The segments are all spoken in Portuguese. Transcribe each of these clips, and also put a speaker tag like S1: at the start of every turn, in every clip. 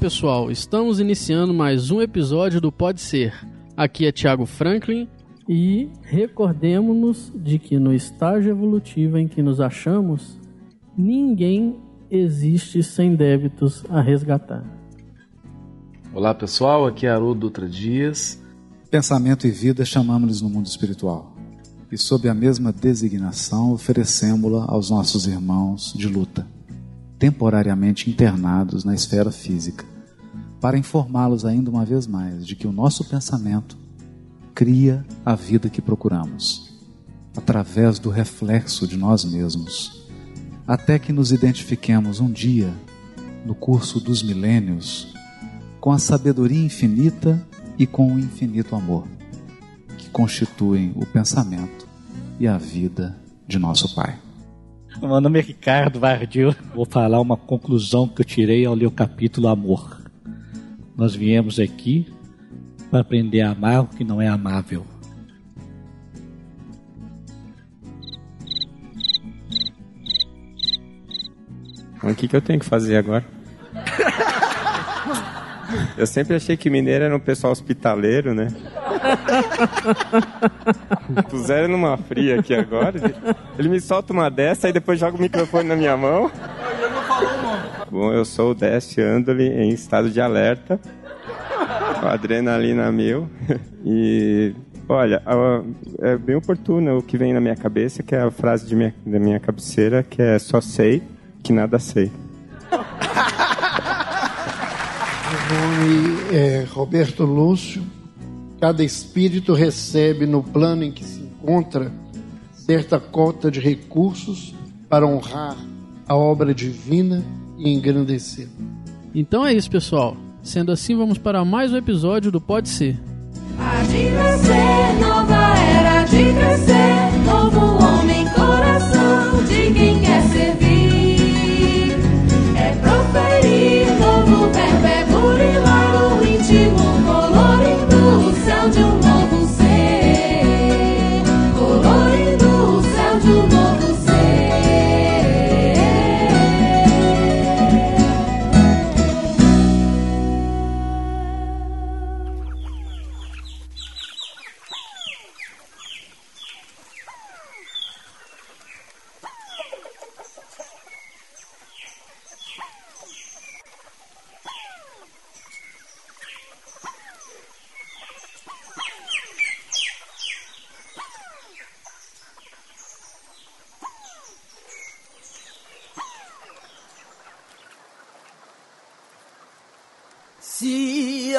S1: pessoal, estamos iniciando mais um episódio do Pode Ser. Aqui é Thiago Franklin
S2: E recordemos-nos de que no estágio evolutivo em que nos achamos, ninguém existe sem débitos a resgatar.
S3: Olá pessoal, aqui é Haroldo Dutra Dias.
S4: Pensamento e vida chamamos-lhes no mundo espiritual. E sob a mesma designação oferecemos-la aos nossos irmãos de luta, temporariamente internados na esfera física, para informá-los ainda uma vez mais de que o nosso pensamento cria a vida que procuramos, através do reflexo de nós mesmos, até que nos identifiquemos um dia, no curso dos milênios, com a sabedoria infinita e com o infinito amor, que constituem o pensamento e a vida de nosso Pai.
S5: Meu nome é Ricardo Vardil. Vou falar uma conclusão que eu tirei ao ler o capítulo Amor. Nós viemos aqui para aprender a amar o que não é amável.
S6: O que, que eu tenho que fazer agora? Eu sempre achei que mineiro era um pessoal hospitaleiro, né? Puseram numa fria aqui agora. Ele me solta uma dessa e depois joga o microfone na minha mão. Bom, eu sou o Décio Andoli em estado de alerta. Com adrenalina mil. E olha, é bem oportuno o que vem na minha cabeça, que é a frase de minha, da minha cabeceira, que é só sei que nada sei.
S7: Meu nome é Roberto Lúcio. Cada espírito recebe no plano em que se encontra certa cota de recursos para honrar a obra divina e engrandecer.
S1: Então é isso pessoal. Sendo assim, vamos para mais um episódio do Pode Ser.
S8: Há de nascer, nova era de crescer, novo homem, coração de quem quer servir.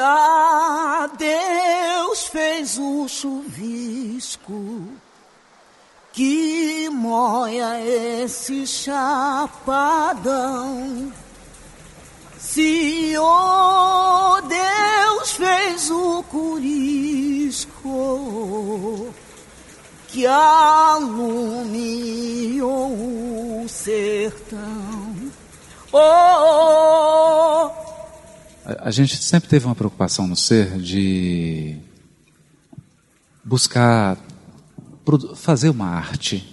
S9: Se a Deus fez o chuvisco que moia esse chapadão, se o Deus fez o curisco que alumiou o sertão, oh,
S4: A, gente sempre teve uma preocupação no ser de buscar fazer uma arte.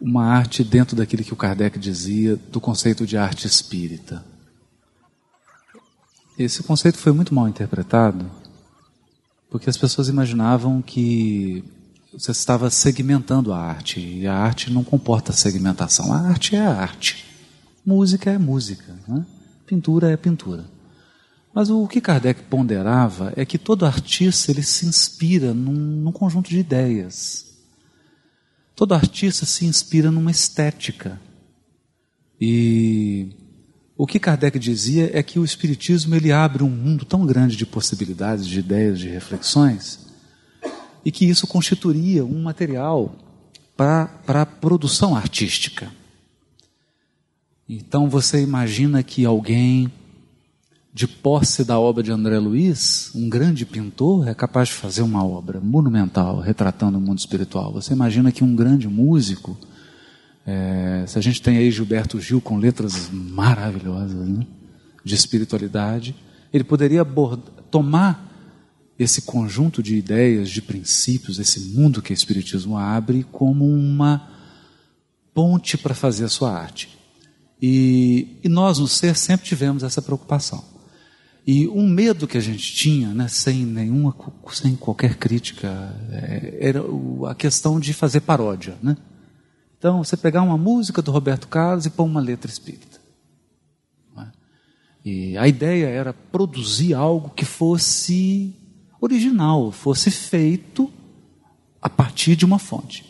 S4: Uma arte dentro daquilo que o Kardec dizia do conceito de arte espírita. Esse conceito foi muito mal interpretado, porque as pessoas imaginavam que você estava segmentando a arte, e a arte não comporta segmentação. A arte é a arte. Música é música. Né? Pintura é pintura. Mas o que Kardec ponderava é que todo artista ele se inspira num, num conjunto de ideias. Todo artista se inspira numa estética. E o que Kardec dizia é que o Espiritismo ele abre um mundo tão grande de possibilidades, de ideias, de reflexões, e que isso constituiria um material para a produção artística. Então você imagina que alguém de posse da obra de André Luiz, um grande pintor, é capaz de fazer uma obra monumental retratando o mundo espiritual. Você imagina que um grande músico, é, se a gente tem aí Gilberto Gil com letras maravilhosas né, de espiritualidade, ele poderia tomar esse conjunto de ideias, de princípios, esse mundo que o Espiritismo abre, como uma ponte para fazer a sua arte. E, e nós, no ser, sempre tivemos essa preocupação. E um medo que a gente tinha, né, sem nenhuma, sem qualquer crítica, é, era a questão de fazer paródia, né? Então, você pegar uma música do Roberto Carlos e pôr uma letra espírita. É? E a ideia era produzir algo que fosse original, fosse feito a partir de uma fonte.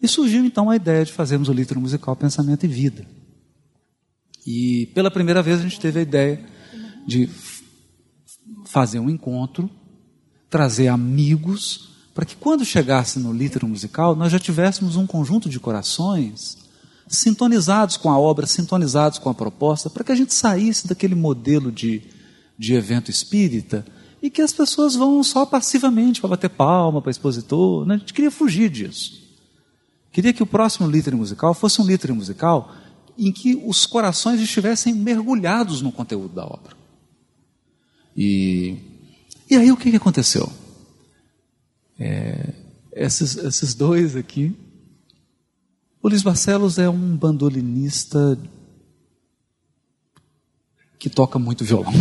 S4: E surgiu então a ideia de fazermos o livro musical Pensamento e Vida. E pela primeira vez a gente teve a ideia de fazer um encontro, trazer amigos, para que quando chegasse no litro musical, nós já tivéssemos um conjunto de corações sintonizados com a obra, sintonizados com a proposta, para que a gente saísse daquele modelo de, de evento espírita e que as pessoas vão só passivamente para bater palma para expositor. Né? A gente queria fugir disso. Queria que o próximo litro musical fosse um litro musical em que os corações estivessem mergulhados no conteúdo da obra. E, e aí o que, que aconteceu? É, esses, esses dois aqui. O Luiz Barcelos é um bandolinista que toca muito violão.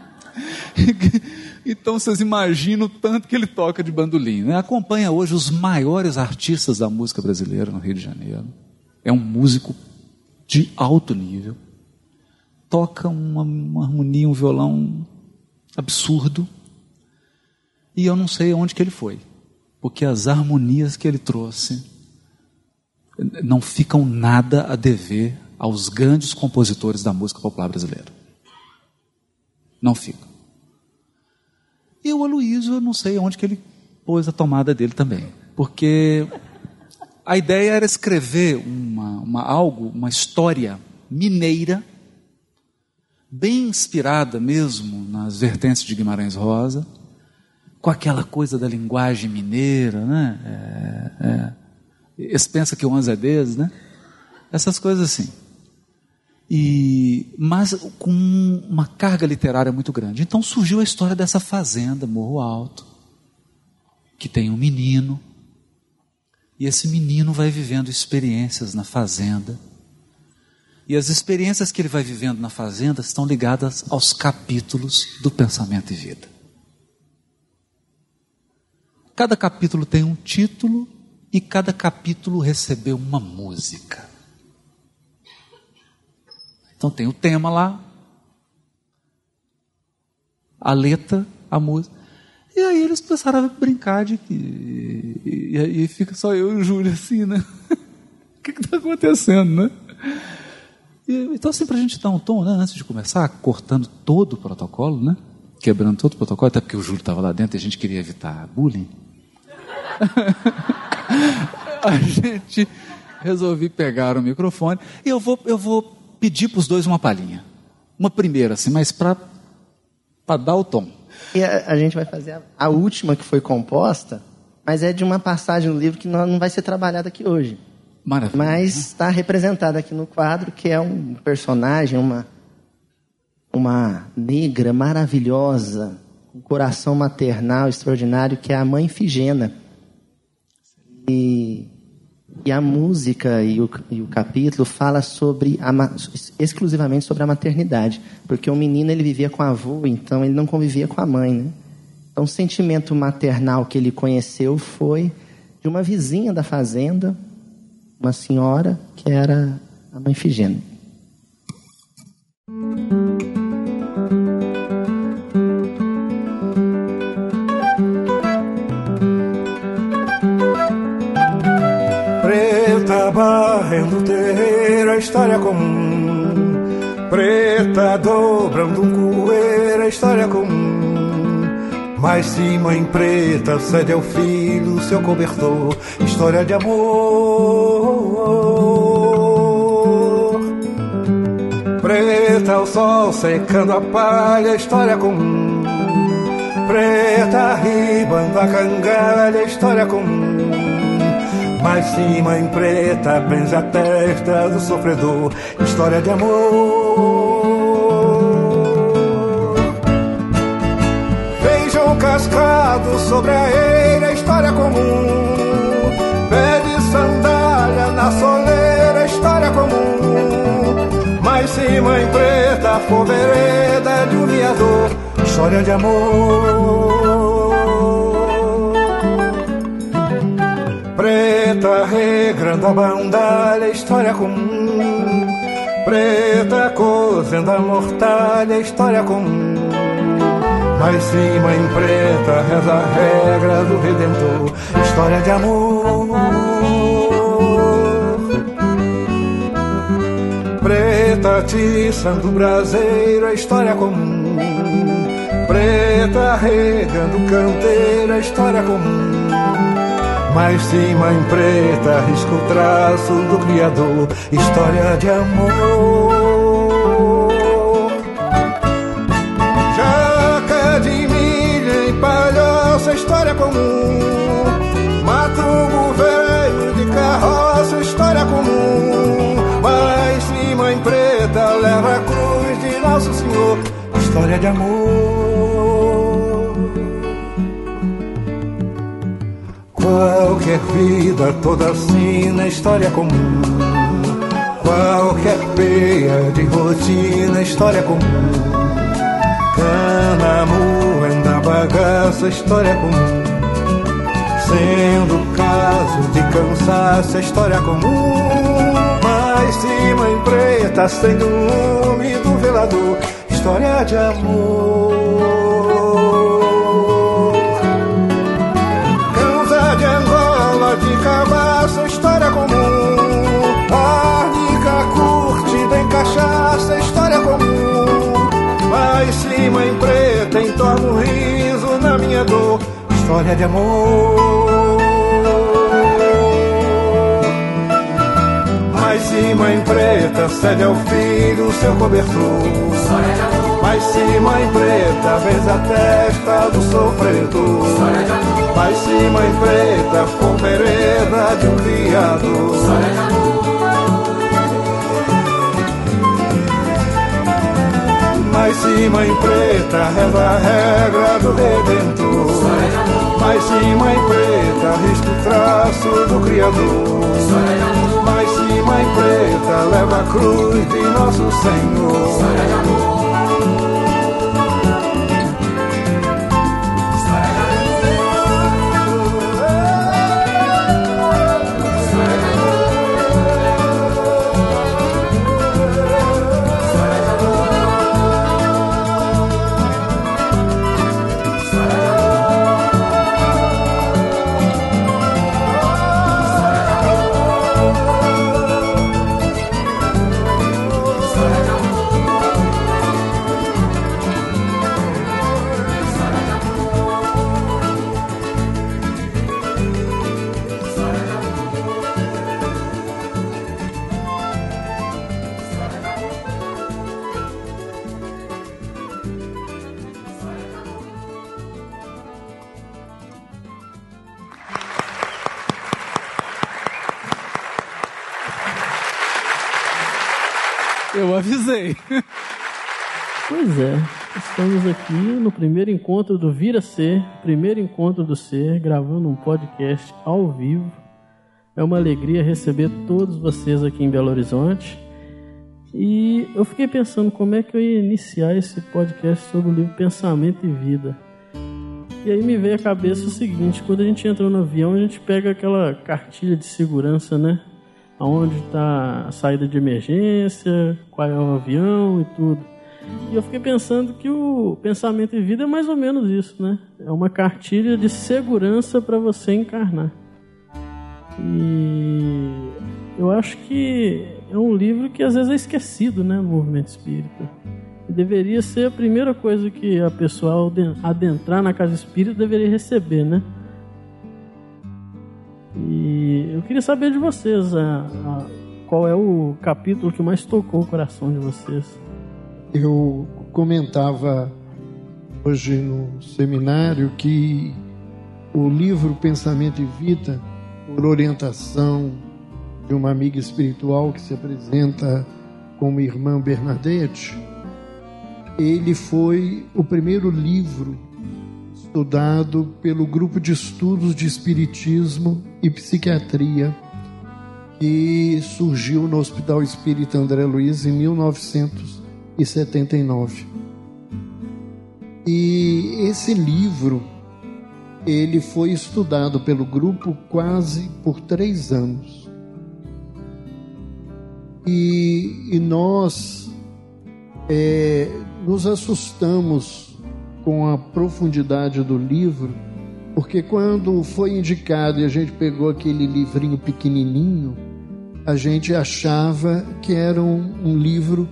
S4: então vocês imaginam o tanto que ele toca de bandolim. Né? Acompanha hoje os maiores artistas da música brasileira no Rio de Janeiro. É um músico de alto nível toca uma, uma harmonia, um violão absurdo. E eu não sei onde que ele foi, porque as harmonias que ele trouxe não ficam nada a dever aos grandes compositores da música popular brasileira. Não ficam. E o Aloysio, eu não sei onde que ele pôs a tomada dele também, porque a ideia era escrever uma, uma algo, uma história mineira bem inspirada mesmo nas vertentes de Guimarães Rosa, com aquela coisa da linguagem mineira, né? É, é. Eles pensam que o 11 é deles, né? Essas coisas assim. E, mas com uma carga literária muito grande. Então surgiu a história dessa fazenda, Morro Alto, que tem um menino, e esse menino vai vivendo experiências na fazenda e as experiências que ele vai vivendo na fazenda estão ligadas aos capítulos do pensamento e vida. Cada capítulo tem um título e cada capítulo recebeu uma música. Então tem o tema lá, a letra, a música. E aí eles começaram a brincar de que. E aí fica só eu e o Júlio assim, né? o que está acontecendo, né? E, então, assim, para a gente dar um tom, né, antes de começar, cortando todo o protocolo, né? Quebrando todo o protocolo, até porque o Júlio estava lá dentro e a gente queria evitar bullying. a gente resolvi pegar o microfone e eu vou, eu vou pedir para os dois uma palhinha. Uma primeira, assim, mas para dar o tom.
S10: E a, a, gente vai fazer a, a, última que foi composta, mas é de uma passagem no livro que não, não vai ser trabalhada aqui hoje.
S4: Maravilha.
S10: Mas está representada aqui no quadro, que é um personagem, uma, uma negra maravilhosa, um coração maternal extraordinário, que é a mãe Figena. E, e a música e o, e o capítulo fala sobre a, exclusivamente sobre a maternidade, porque o menino ele vivia com a avó, então ele não convivia com a mãe, né? Então o sentimento maternal que ele conheceu foi de uma vizinha da fazenda, uma senhora que era a mãe Figênia.
S11: Barrendo terreiro, a história comum. Preta dobrando um coeiro, a história comum. Mas se mãe preta cede ao filho seu cobertor, história de amor. Preta o sol secando a palha, história comum. Preta ribando a cangalha, história comum. Mas se mãe preta benze a testa do sofredor, história de amor. Feijão cascado sobre a eira, história comum. Pé de sandália na soleira, história comum. Mas se mãe preta for de um viador, história de amor. Preta regrando a bandalha, história comum. Preta cozendo a mortalha, história comum. Mas sim, mãe preta, reza a regra do Redentor, história de amor. Preta atiçando o braseiro, a história comum. Preta regando canteira, história comum. Mas sim, mãe preta, risca o traço do Criador, história de amor. Jaca de milha e palhoça, história comum. Matrugo velho de carroça, história comum. Mas sim, mãe preta, leva a cruz de Nosso Senhor, história de amor. Qualquer vida toda assim na história comum. Qualquer peia de rotina, história comum. Cana moenda bagaça, história comum. Sendo caso de cansaço, história comum. Mas se mãe preta acende um do velador, história de amor. Mãe preta entorna um riso na minha dor, história de amor. Mas se mãe preta cede ao filho seu cobertor, história de amor. Mas se mãe preta vês a testa do sofredor, história de amor. Mas se mãe preta for vereda de um viado História de amor Mas se mãe preta reza a regra do Redentor. Mas se mãe preta risca o traço do Criador. Mas se mãe preta leva a cruz de Nosso Senhor
S2: primeiro encontro do Vira Ser, primeiro encontro do Ser, gravando um podcast ao vivo. É uma alegria receber todos vocês aqui em Belo Horizonte. E eu fiquei pensando como é que eu ia iniciar esse podcast sobre o livro Pensamento e Vida. E aí me veio à cabeça o seguinte: quando a gente entra no avião, a gente pega aquela cartilha de segurança, né? Onde está a saída de emergência, qual é o avião e tudo. E eu fiquei pensando que o pensamento e vida é mais ou menos isso, né? É uma cartilha de segurança para você encarnar. E eu acho que é um livro que às vezes é esquecido, né, no movimento espírita. deveria ser a primeira coisa que a pessoa adentrar na casa espírita deveria receber, né? E eu queria saber de vocês a, a, qual é o capítulo que mais tocou o coração de vocês.
S7: Eu comentava hoje no seminário que o livro Pensamento e Vida, por orientação de uma amiga espiritual que se apresenta como irmã Bernadette, ele foi o primeiro livro estudado pelo grupo de estudos de espiritismo e psiquiatria que surgiu no Hospital Espírita André Luiz em 1979. E esse livro ele foi estudado pelo grupo quase por três anos. E, e nós é, nos assustamos com a profundidade do livro, porque quando foi indicado e a gente pegou aquele livrinho pequenininho, a gente achava que era um, um livro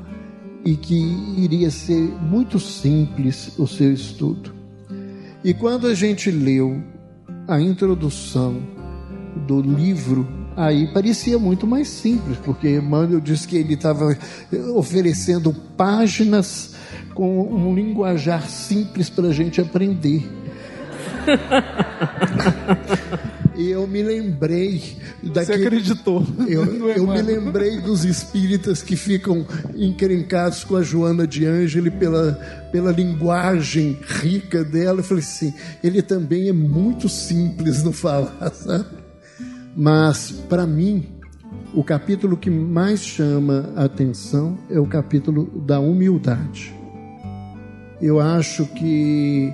S7: e que iria ser muito simples o seu estudo. E quando a gente leu a introdução do livro, aí parecia muito mais simples, porque Emmanuel disse que ele estava oferecendo páginas com um linguajar simples para a gente aprender. e eu me lembrei
S1: daquele, Você acreditou?
S7: Eu, eu me lembrei dos espíritas que ficam encrencados com a Joana de Ângeli pela, pela linguagem rica dela. Eu falei assim: ele também é muito simples no falar, sabe? Mas, para mim, o capítulo que mais chama a atenção é o capítulo da humildade. Eu acho que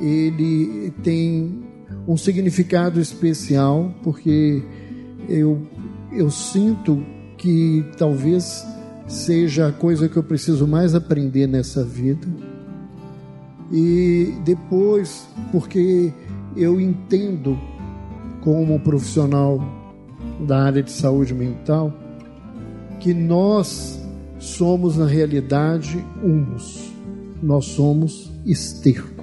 S7: ele tem um significado especial, porque eu, eu sinto que talvez seja a coisa que eu preciso mais aprender nessa vida. E depois, porque eu entendo, como profissional da área de saúde mental, que nós somos, na realidade, humus, nós somos esterco.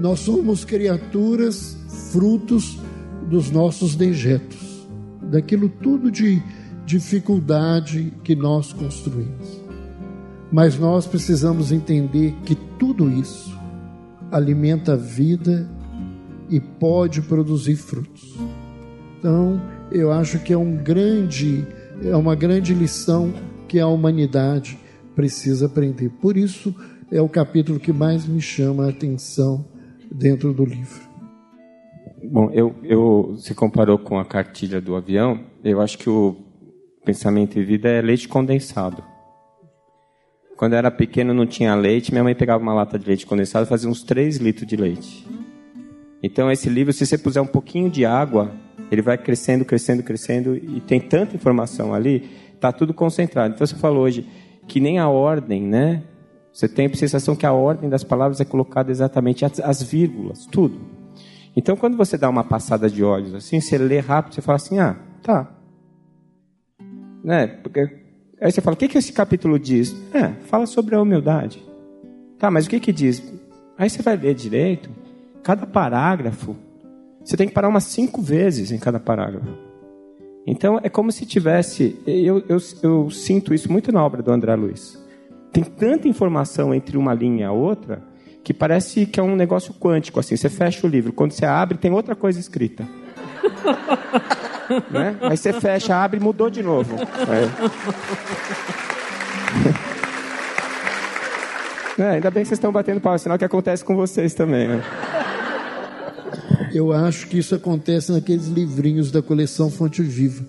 S7: Nós somos criaturas frutos dos nossos dejetos, daquilo tudo de dificuldade que nós construímos. Mas nós precisamos entender que tudo isso alimenta a vida e pode produzir frutos. Então, eu acho que é um grande é uma grande lição que a humanidade precisa aprender. Por isso é o capítulo que mais me chama a atenção dentro do livro.
S6: Bom, eu, eu se comparou com a cartilha do avião, eu acho que o pensamento e vida é leite condensado. Quando eu era pequeno não tinha leite, minha mãe pegava uma lata de leite condensado e fazia uns 3 litros de leite. Então esse livro, se você puser um pouquinho de água, ele vai crescendo, crescendo, crescendo e tem tanta informação ali, tá tudo concentrado. Então você falou hoje que nem a ordem, né, você tem a sensação que a ordem das palavras é colocada exatamente as, as vírgulas, tudo. Então, quando você dá uma passada de olhos assim, você lê rápido, você fala assim: ah, tá. Né? Porque aí você fala: o que, que esse capítulo diz? É, fala sobre a humildade. Tá, mas o que, que diz? Aí você vai ler direito, cada parágrafo, você tem que parar umas cinco vezes em cada parágrafo. Então, é como se tivesse. Eu, eu, eu sinto isso muito na obra do André Luiz tem tanta informação entre uma linha e a outra que parece que é um negócio quântico assim. Você fecha o livro, quando você abre tem outra coisa escrita. né? Aí você fecha, abre, mudou de novo. É. é, ainda bem que vocês estão batendo pau, sinal que acontece com vocês também. Né?
S7: Eu acho que isso acontece naqueles livrinhos da coleção Fonte Viva.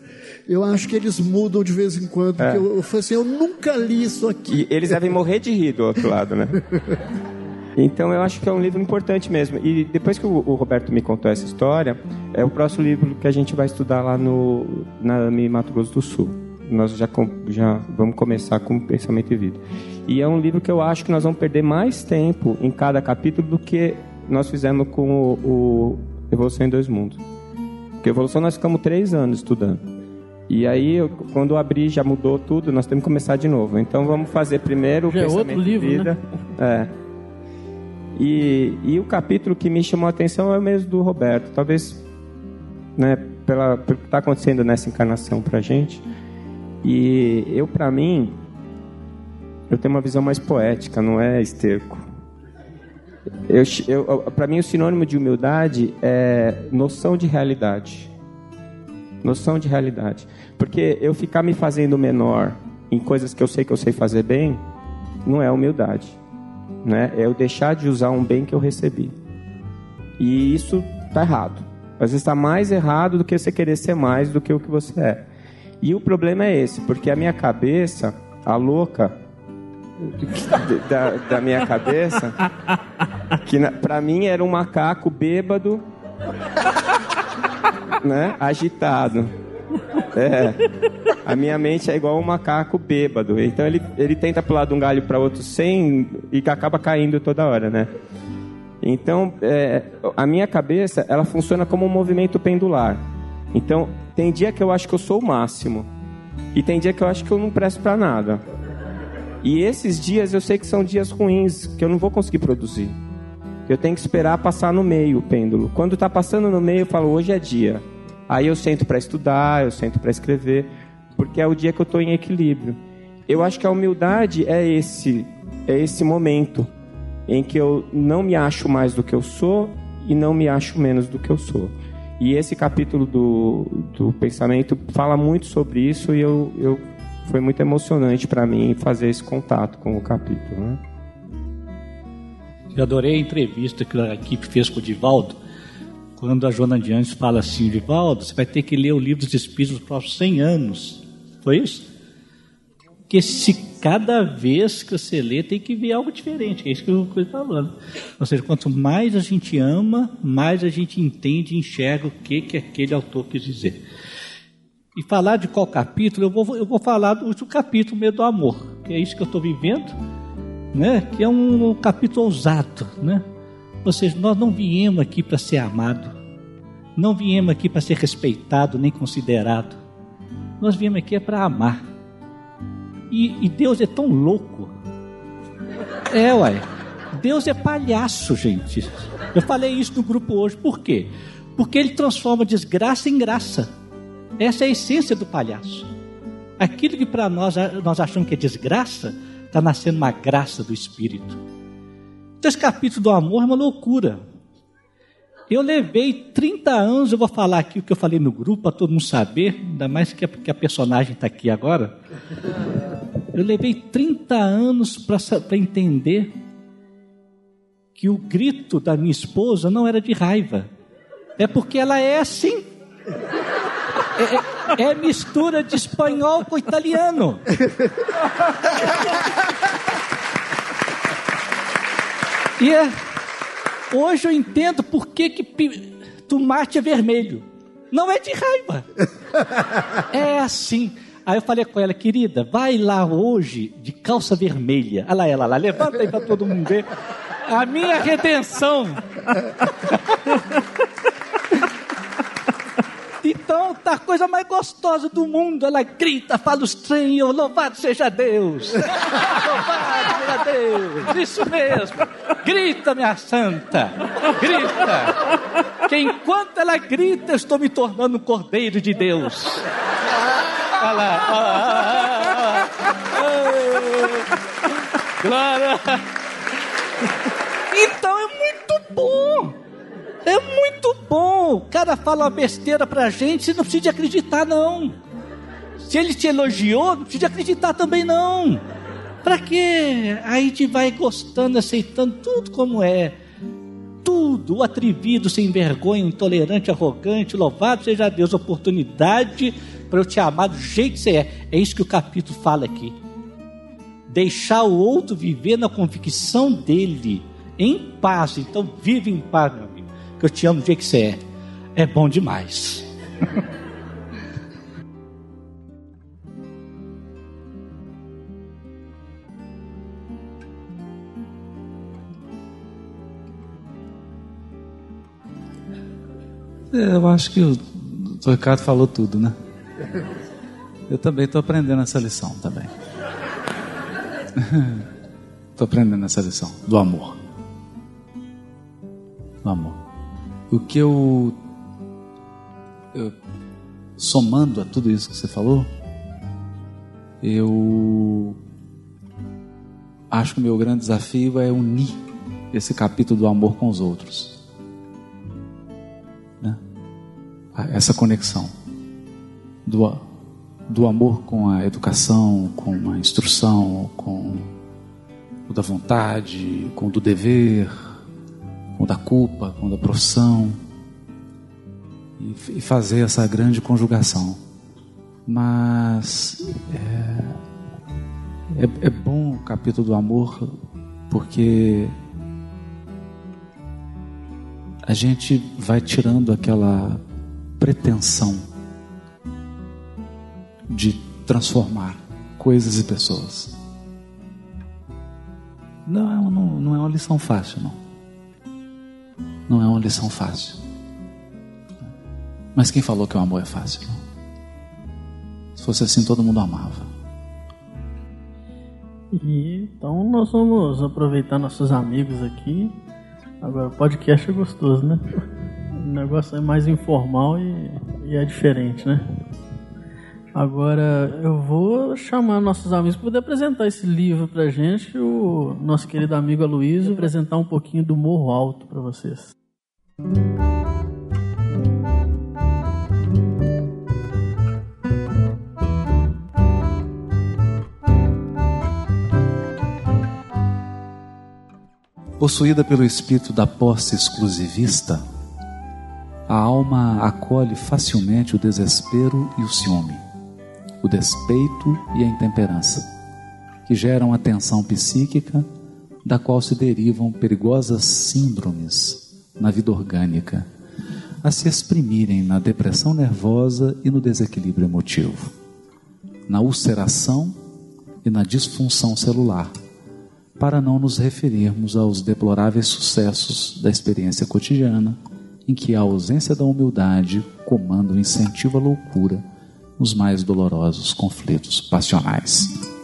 S7: Eu acho que eles mudam de vez em quando. É. Eu, eu falei assim, eu nunca li isso aqui.
S6: E eles devem morrer de rir do outro lado, né? Então eu acho que é um livro importante mesmo. E depois que o, o, Roberto me contou essa história, é o próximo livro que a gente vai estudar lá no na AMI Mato Grosso do Sul. Nós já, já vamos começar com Pensamento e Vida. E é um livro que eu acho que nós vamos perder mais tempo em cada capítulo do que nós fizemos com o, o Evolução em Dois Mundos. Porque Evolução nós ficamos três anos estudando. E aí, eu, quando eu abri, já mudou tudo, nós temos que começar de novo. Então vamos fazer primeiro o
S2: Já é
S6: pensamento
S2: outro livro,
S6: de vida. É. E, e o capítulo que me chamou a atenção é o mesmo do Roberto. Talvez, né, pela, pelo que está acontecendo nessa encarnação pra gente. E eu, para mim, eu tenho uma visão mais poética, não é esterco. Eu, eu, para mim, o sinônimo de humildade é noção de realidade. Noção de realidade. Porque eu ficar me fazendo menor em coisas que eu sei que eu sei fazer bem, não é humildade. Né? É eu deixar de usar um bem que eu recebi. E isso está errado. Às vezes está mais errado do que você querer ser mais do que o que você é. E o problema é esse, porque a minha cabeça, a louca da, da minha cabeça, que na, pra mim era um macaco bêbado, né? Agitado. É. A minha mente é igual um macaco bêbado. Então ele, ele tenta pular de um galho para outro sem e acaba caindo toda hora, né? Então, é, a minha cabeça, ela funciona como um movimento pendular. Então, tem dia que eu acho que eu sou o máximo. E tem dia que eu acho que eu não presto para nada. E esses dias eu sei que são dias ruins, que eu não vou conseguir produzir. Eu tenho que esperar passar no meio o pêndulo. Quando está passando no meio, eu falo, hoje é dia. Aí eu sento para estudar, eu sento para escrever, porque é o dia que eu estou em equilíbrio. Eu acho que a humildade é esse, é esse momento em que eu não me acho mais do que eu sou e não me acho menos do que eu sou. E esse capítulo do, do pensamento fala muito sobre isso e eu, eu foi muito emocionante para mim fazer esse contato com o capítulo. Né?
S5: Eu adorei a entrevista que a equipe fez com o Divaldo, quando a Joana de Anjos fala assim, Divaldo, você vai ter que ler o livro dos Espíritos nos próximos 100 anos. Foi isso? Porque se cada vez que você lê, tem que ver algo diferente. É isso que eu estou falando. Ou seja, quanto mais a gente ama, mais a gente entende e enxerga o que, que aquele autor quis dizer. E falar de qual capítulo, eu vou, eu vou falar do último capítulo, Medo do Amor, que é isso que eu estou vivendo, né? que é um capítulo ousado. Né? Ou seja, nós não viemos aqui para ser amado, não viemos aqui para ser respeitado nem considerado, nós viemos aqui é para amar. E, e Deus é tão louco. É, uai. Deus é palhaço, gente. Eu falei isso no grupo hoje. Por quê? Porque ele transforma desgraça em graça. Essa é a essência do palhaço. Aquilo que para nós nós achamos que é desgraça, está nascendo uma graça do Espírito. Então, esse capítulo do amor é uma loucura. Eu levei 30 anos, eu vou falar aqui o que eu falei no grupo, para todo mundo saber, ainda mais que a, que a personagem está aqui agora. Eu levei 30 anos para entender que o grito da minha esposa não era de raiva, é porque ela é assim. É, é, é mistura de espanhol com italiano. E é, hoje eu entendo por que, que tomate é vermelho. Não é de raiva. É assim. Aí eu falei com ela, querida, vai lá hoje de calça vermelha. Olha lá, ela lá, levanta aí para todo mundo ver. A minha redenção. Então, tá a coisa mais gostosa do mundo. Ela grita, fala os trem, louvado seja Deus. louvado seja Deus. Isso mesmo. Grita, minha santa. Grita. Que enquanto ela grita, eu estou me tornando um cordeiro de Deus. Olha lá. Olha lá. Glória. Então é muito bom. É muito bom. O cara fala uma besteira pra gente, você não precisa acreditar, não. Se ele te elogiou, não precisa acreditar também, não. Pra quê? Aí gente vai gostando, aceitando tudo como é. Tudo, o atrevido, sem vergonha, intolerante, arrogante, louvado seja Deus, oportunidade para eu te amar do jeito que você é. É isso que o capítulo fala aqui. Deixar o outro viver na convicção dele, em paz. Então, vive em paz, meu que eu te amo do jeito que você é. É bom demais.
S4: É, eu acho que o Ricardo falou tudo, né? Eu também estou aprendendo essa lição também. Estou aprendendo essa lição do amor. Do amor. O que eu, eu somando a tudo isso que você falou, eu acho que o meu grande desafio é unir esse capítulo do amor com os outros. Né? Essa conexão do, do amor com a educação, com a instrução, com o da vontade, com o do dever, com da culpa, com da profissão. E, e fazer essa grande conjugação. Mas é, é, é bom o capítulo do amor porque a gente vai tirando aquela pretensão de transformar coisas e pessoas. Não, é não, não é uma lição fácil, não. Não é uma lição fácil. Mas quem falou que o amor é fácil? Se fosse assim, todo mundo amava.
S2: E, então nós vamos aproveitar nossos amigos aqui. Agora, o podcast é gostoso, né? O negócio é mais informal e, e é diferente, né? Agora eu vou chamar nossos amigos para poder apresentar esse livro para gente. O nosso querido amigo Aloysio apresentar um pouquinho do Morro Alto para vocês.
S4: Possuída pelo espírito da posse exclusivista, a alma acolhe facilmente o desespero e o ciúme, o despeito e a intemperança, que geram a tensão psíquica, da qual se derivam perigosas síndromes na vida orgânica, a se exprimirem na depressão nervosa e no desequilíbrio emotivo, na ulceração e na disfunção celular para não nos referirmos aos deploráveis sucessos da experiência cotidiana, em que a ausência da humildade comanda o incentivo à loucura nos mais dolorosos conflitos passionais.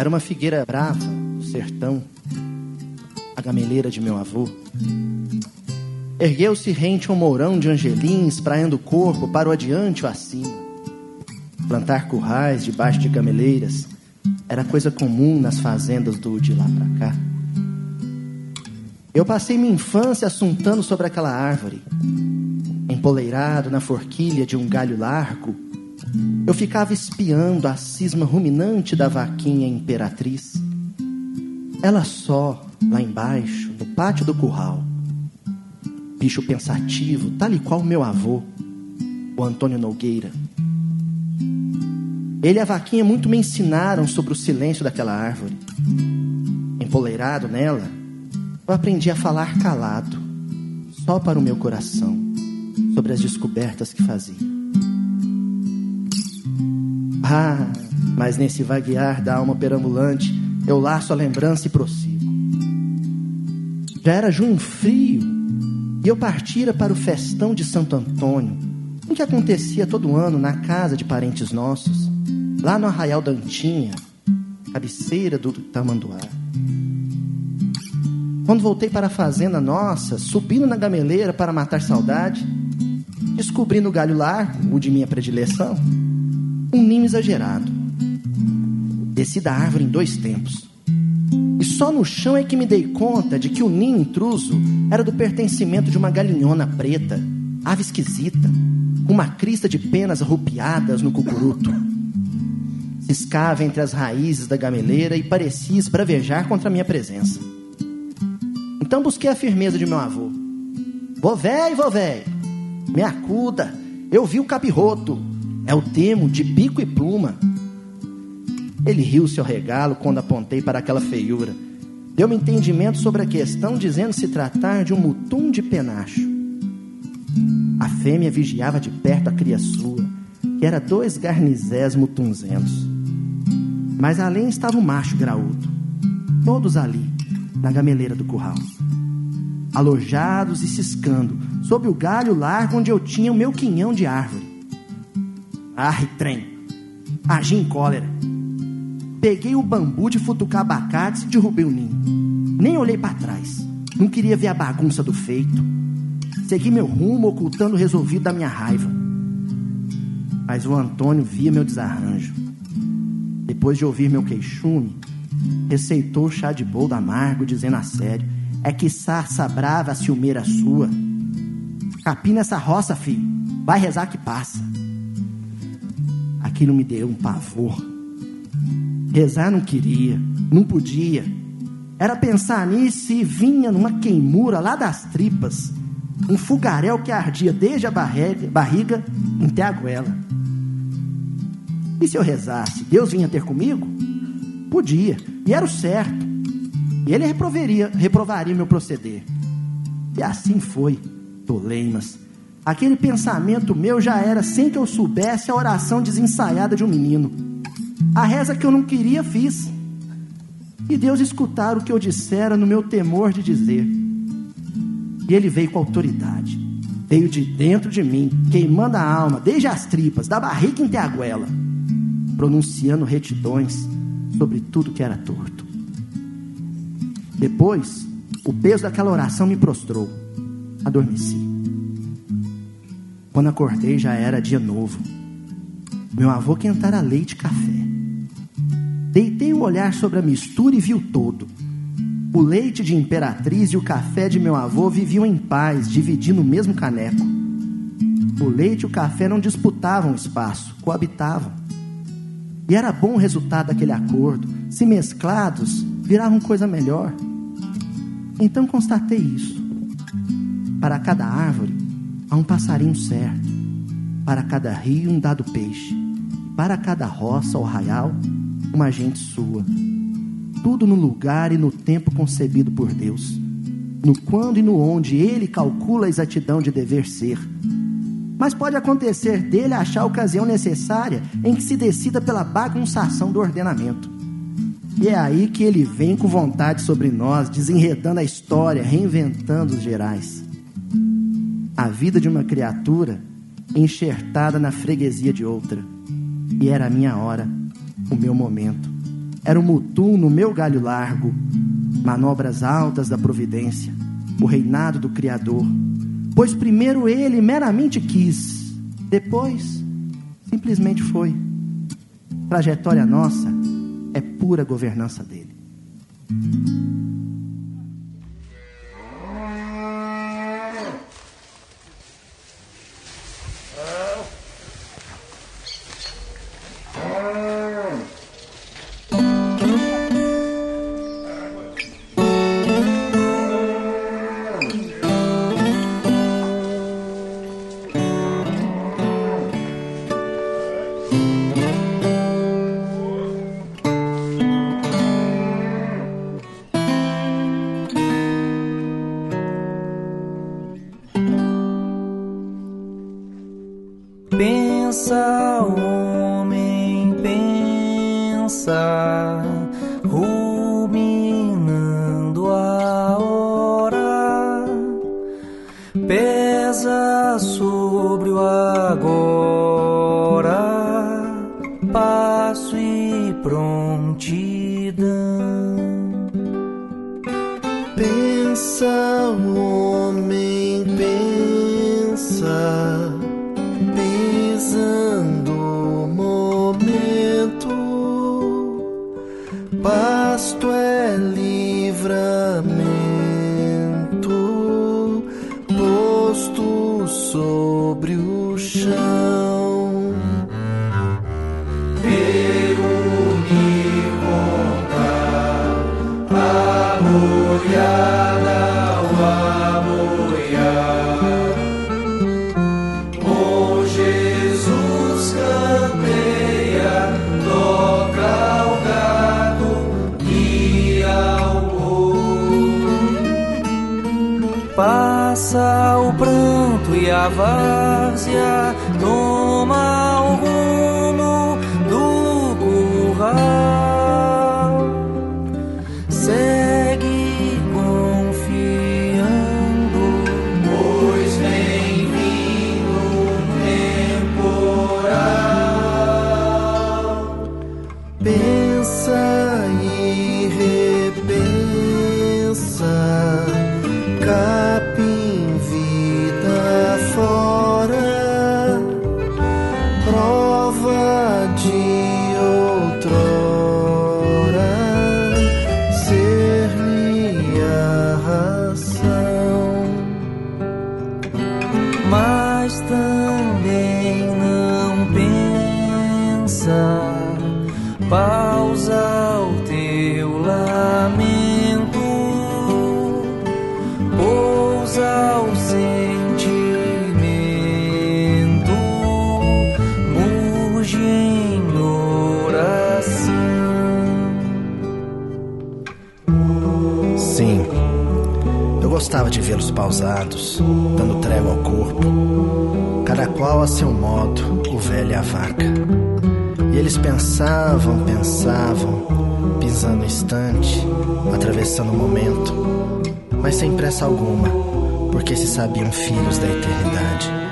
S10: Era uma figueira brava, do sertão, a gameleira de meu avô. Ergueu-se rente um mourão de angelim, espraiando o corpo para o adiante ou acima. Plantar currais debaixo de gameleiras era coisa comum nas fazendas do de lá para cá. Eu passei minha infância assuntando sobre aquela árvore. Empoleirado na forquilha de um galho largo, eu ficava espiando a cisma ruminante da vaquinha imperatriz. Ela só, lá embaixo, no pátio do curral. Bicho pensativo, tal e qual meu avô, o Antônio Nogueira. Ele e a vaquinha muito me ensinaram sobre o silêncio daquela árvore. Empoleirado nela, eu aprendi a falar calado, só para o meu coração, sobre as descobertas que fazia. Ah, mas nesse vaguear da alma perambulante, eu laço a lembrança e prossigo. Já era junho frio e eu partira para o festão de Santo Antônio, em que acontecia todo ano na casa de parentes nossos, lá no Arraial da Antinha, cabeceira do Tamanduá. Quando voltei para a fazenda nossa, subindo na gameleira para matar saudade, descobri no galho largo, o de minha predileção, um ninho exagerado. Desci da árvore em dois tempos. E só no chão é que me dei conta de que o ninho intruso era do pertencimento de uma galinhona preta, ave esquisita, com uma crista de penas arrupiadas no cucuruto. Ciscava entre as raízes da gameleira e parecia esbravejar contra a minha presença. Então busquei a firmeza de meu avô. Vô véi, vô véi, me acuda, eu vi o capirroto, é o temo de bico e pluma. Ele riu-se ao regalo quando apontei para aquela feiura. Deu-me entendimento sobre a questão, dizendo se tratar de um mutum de penacho. A fêmea vigiava de perto a cria sua, que era dois garnizés mutunzentos. Mas além estava o macho graúdo. Todos ali, na gameleira do curral. Alojados e ciscando, sob o galho largo onde eu tinha o meu quinhão de árvore. Arre, trem! Agi em cólera. Peguei o bambu de futucar abacates e derrubei o ninho. Nem olhei para trás. Não queria ver a bagunça do feito. Segui meu rumo, ocultando o resolvido da minha raiva. Mas o Antônio via meu desarranjo. Depois de ouvir meu queixume, receitou o chá de boldo amargo, dizendo a sério: É que sarça brava, ciumeira sua. Capina essa roça, filho. Vai rezar que passa. Aquilo me deu um pavor. Rezar não queria, não podia. Era pensar nisso e vinha numa queimura lá das tripas. Um fogaréu que ardia desde a barriga, barriga até a goela. E se eu rezasse, Deus vinha ter comigo? Podia, e era o certo. E ele reprovaria, reprovaria meu proceder. E assim foi, toleimas. Aquele pensamento meu já era sem que eu soubesse a oração desensaiada de um menino. A reza que eu não queria, fiz. E Deus escutar o que eu dissera no meu temor de dizer. E ele veio com autoridade. Veio de dentro de mim, queimando a alma, desde as tripas, da barriga até a goela, pronunciando retidões sobre tudo que era torto. Depois, o peso daquela oração me prostrou. Adormeci. Quando acordei já era dia novo. Meu avô quentara leite e café. Deitei o olhar sobre a mistura e vi o todo. O leite de imperatriz e o café de meu avô viviam em paz, dividindo o mesmo caneco. O leite e o café não disputavam espaço, coabitavam. E era bom o resultado daquele acordo. Se mesclados, viravam coisa melhor. Então constatei isso. Para cada árvore há um passarinho certo. Para cada rio, um dado peixe. Para cada roça ou arraial, uma gente sua. Tudo no lugar e no tempo concebido por Deus. No quando e no onde ele calcula a exatidão de dever ser. Mas pode acontecer dele achar a ocasião necessária em que se decida pela bagunçação do ordenamento. E é aí que ele vem com vontade sobre nós, desenredando a história, reinventando os gerais. A vida de uma criatura enxertada na freguesia de outra. E era a minha hora, o meu momento. Era o mutum no meu galho largo, manobras altas da providência, o reinado do Criador. Pois primeiro ele meramente quis, depois simplesmente foi. Trajetória nossa é pura governança dele.
S9: Prontidão.
S12: Pensa, homem, pensa, pesando
S11: e
S12: pausados, dando trégua ao corpo, cada qual a seu modo, o velho e a vaca. E eles pensavam, pensavam, pisando o instante, atravessando o momento, mas sem pressa alguma, porque se sabiam filhos da eternidade.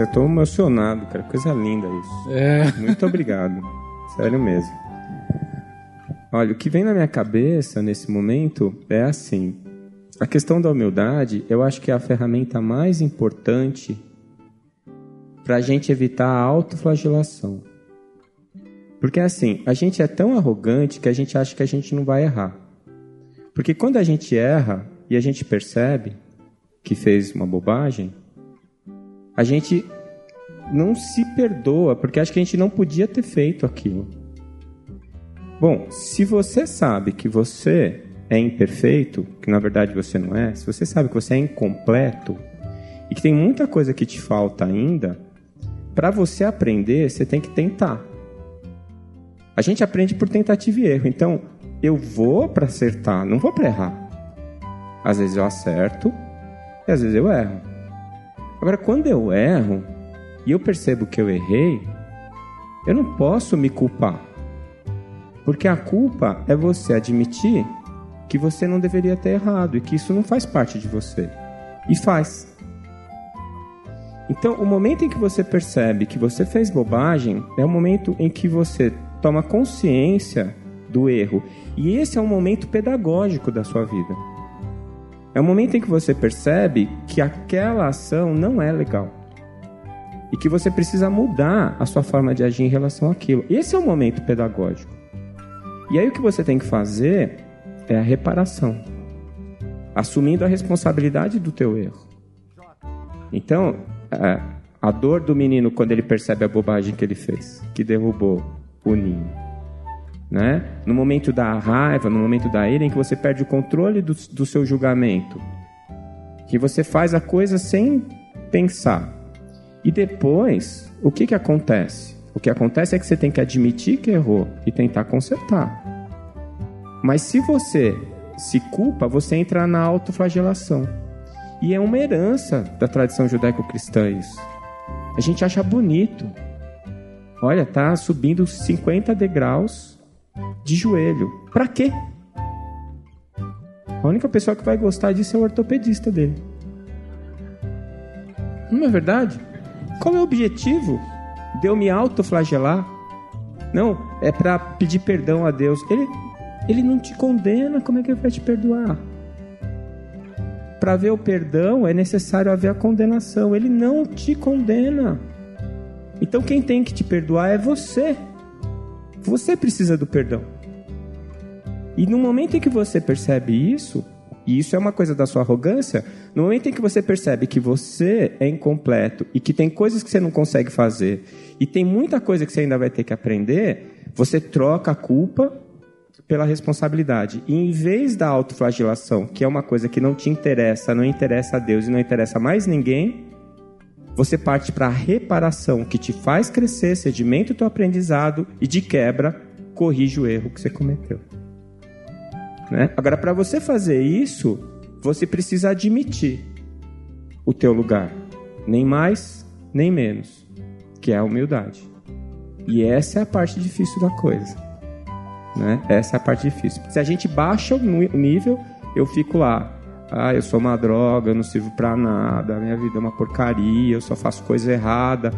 S6: Nossa, eu tô emocionado, cara. Coisa linda isso.
S4: É.
S6: Muito obrigado. Sério mesmo. Olha, o que vem na minha cabeça nesse momento é assim. A questão da humildade, eu acho que é a ferramenta mais importante para a gente evitar a autoflagelação. Porque assim, a gente é tão arrogante que a gente acha que a gente não vai errar. Porque quando a gente erra e a gente percebe que fez uma bobagem, a gente não se perdoa, porque acha que a gente não podia ter feito aquilo. Bom, se você sabe que você é imperfeito, que na verdade você não é, se você sabe que você é incompleto e que tem muita coisa que te falta ainda, para você aprender, você tem que tentar. A gente aprende por tentativa e erro. Então, eu vou para acertar, não vou para errar. Às vezes eu acerto e às vezes eu erro. Agora, quando eu erro e eu percebo que eu errei, eu não posso me culpar. Porque a culpa é você admitir que você não deveria ter errado e que isso não faz parte de você. E faz. Então, o momento em que você percebe que você fez bobagem é o momento em que você toma consciência do erro. E esse é um momento pedagógico da sua vida. É o momento em que você percebe que aquela ação não é legal. E que você precisa mudar a sua forma de agir em relação àquilo. Esse é o momento pedagógico. E aí o que você tem que fazer é a reparação. Assumindo a responsabilidade do teu erro. Então, a, a dor do menino quando ele percebe a bobagem que ele fez, que derrubou o ninho. Né? No momento da raiva, no momento da ira, em que você perde o controle do, do seu julgamento, que você faz a coisa sem pensar. E depois, o que, que acontece? O que acontece é que você tem que admitir que errou e tentar consertar. Mas se você se culpa, você entra na autoflagelação. E é uma herança da tradição judaico-cristã isso. A gente acha bonito. Olha, tá subindo 50 degraus de joelho. Pra quê? A única pessoa que vai gostar disso é o ortopedista dele. Não é verdade? Qual é o objetivo de eu me autoflagelar? Não, é para pedir perdão a Deus. Ele, ele não te condena, como é que ele vai te perdoar? Para ver o perdão é necessário haver a condenação. Ele não te condena. Então quem tem que te perdoar é você. Você precisa do perdão. E no momento em que você percebe isso, e isso é uma coisa da sua arrogância, no momento em que você percebe que você é incompleto e que tem coisas que você não consegue fazer e tem muita coisa que você ainda vai ter que aprender, você troca a culpa pela responsabilidade. E em vez da autoflagelação, que é uma coisa que não te interessa, não interessa a Deus e não interessa mais ninguém, você parte para a reparação, que te faz crescer, sedimenta o teu aprendizado e de quebra corrige o erro que você cometeu. Né? Agora, para você fazer isso, você precisa admitir o teu lugar, nem mais nem menos, que é a humildade. E essa é a parte difícil da coisa. Né? Essa é a parte difícil. Se a gente baixa o nível, eu fico lá. Ah, eu sou uma droga, eu não sirvo para nada, minha vida é uma porcaria, eu só faço coisa errada.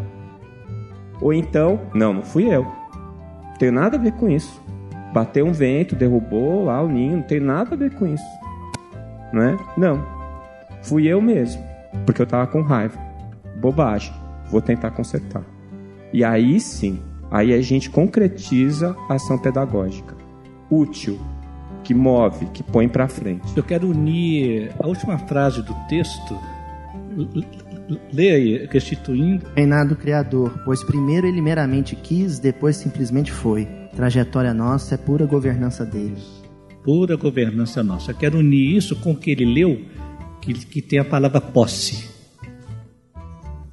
S6: Ou então, não, não fui eu. Não tenho nada a ver com isso. Bateu um vento, derrubou lá o ninho, não tem nada a ver com isso. Não é? Não. Fui eu mesmo, porque eu tava com raiva. Bobagem. Vou tentar consertar. E aí sim, aí a gente concretiza a ação pedagógica. Útil, que move, que põe para frente.
S5: Eu quero unir a última frase do texto. Leia aí, restituindo.
S10: Reinado Criador, pois primeiro ele meramente quis, depois simplesmente foi. Trajetória nossa é pura governança dele.
S5: Pura governança nossa. Eu quero unir isso com o que ele leu, que, que tem a palavra posse.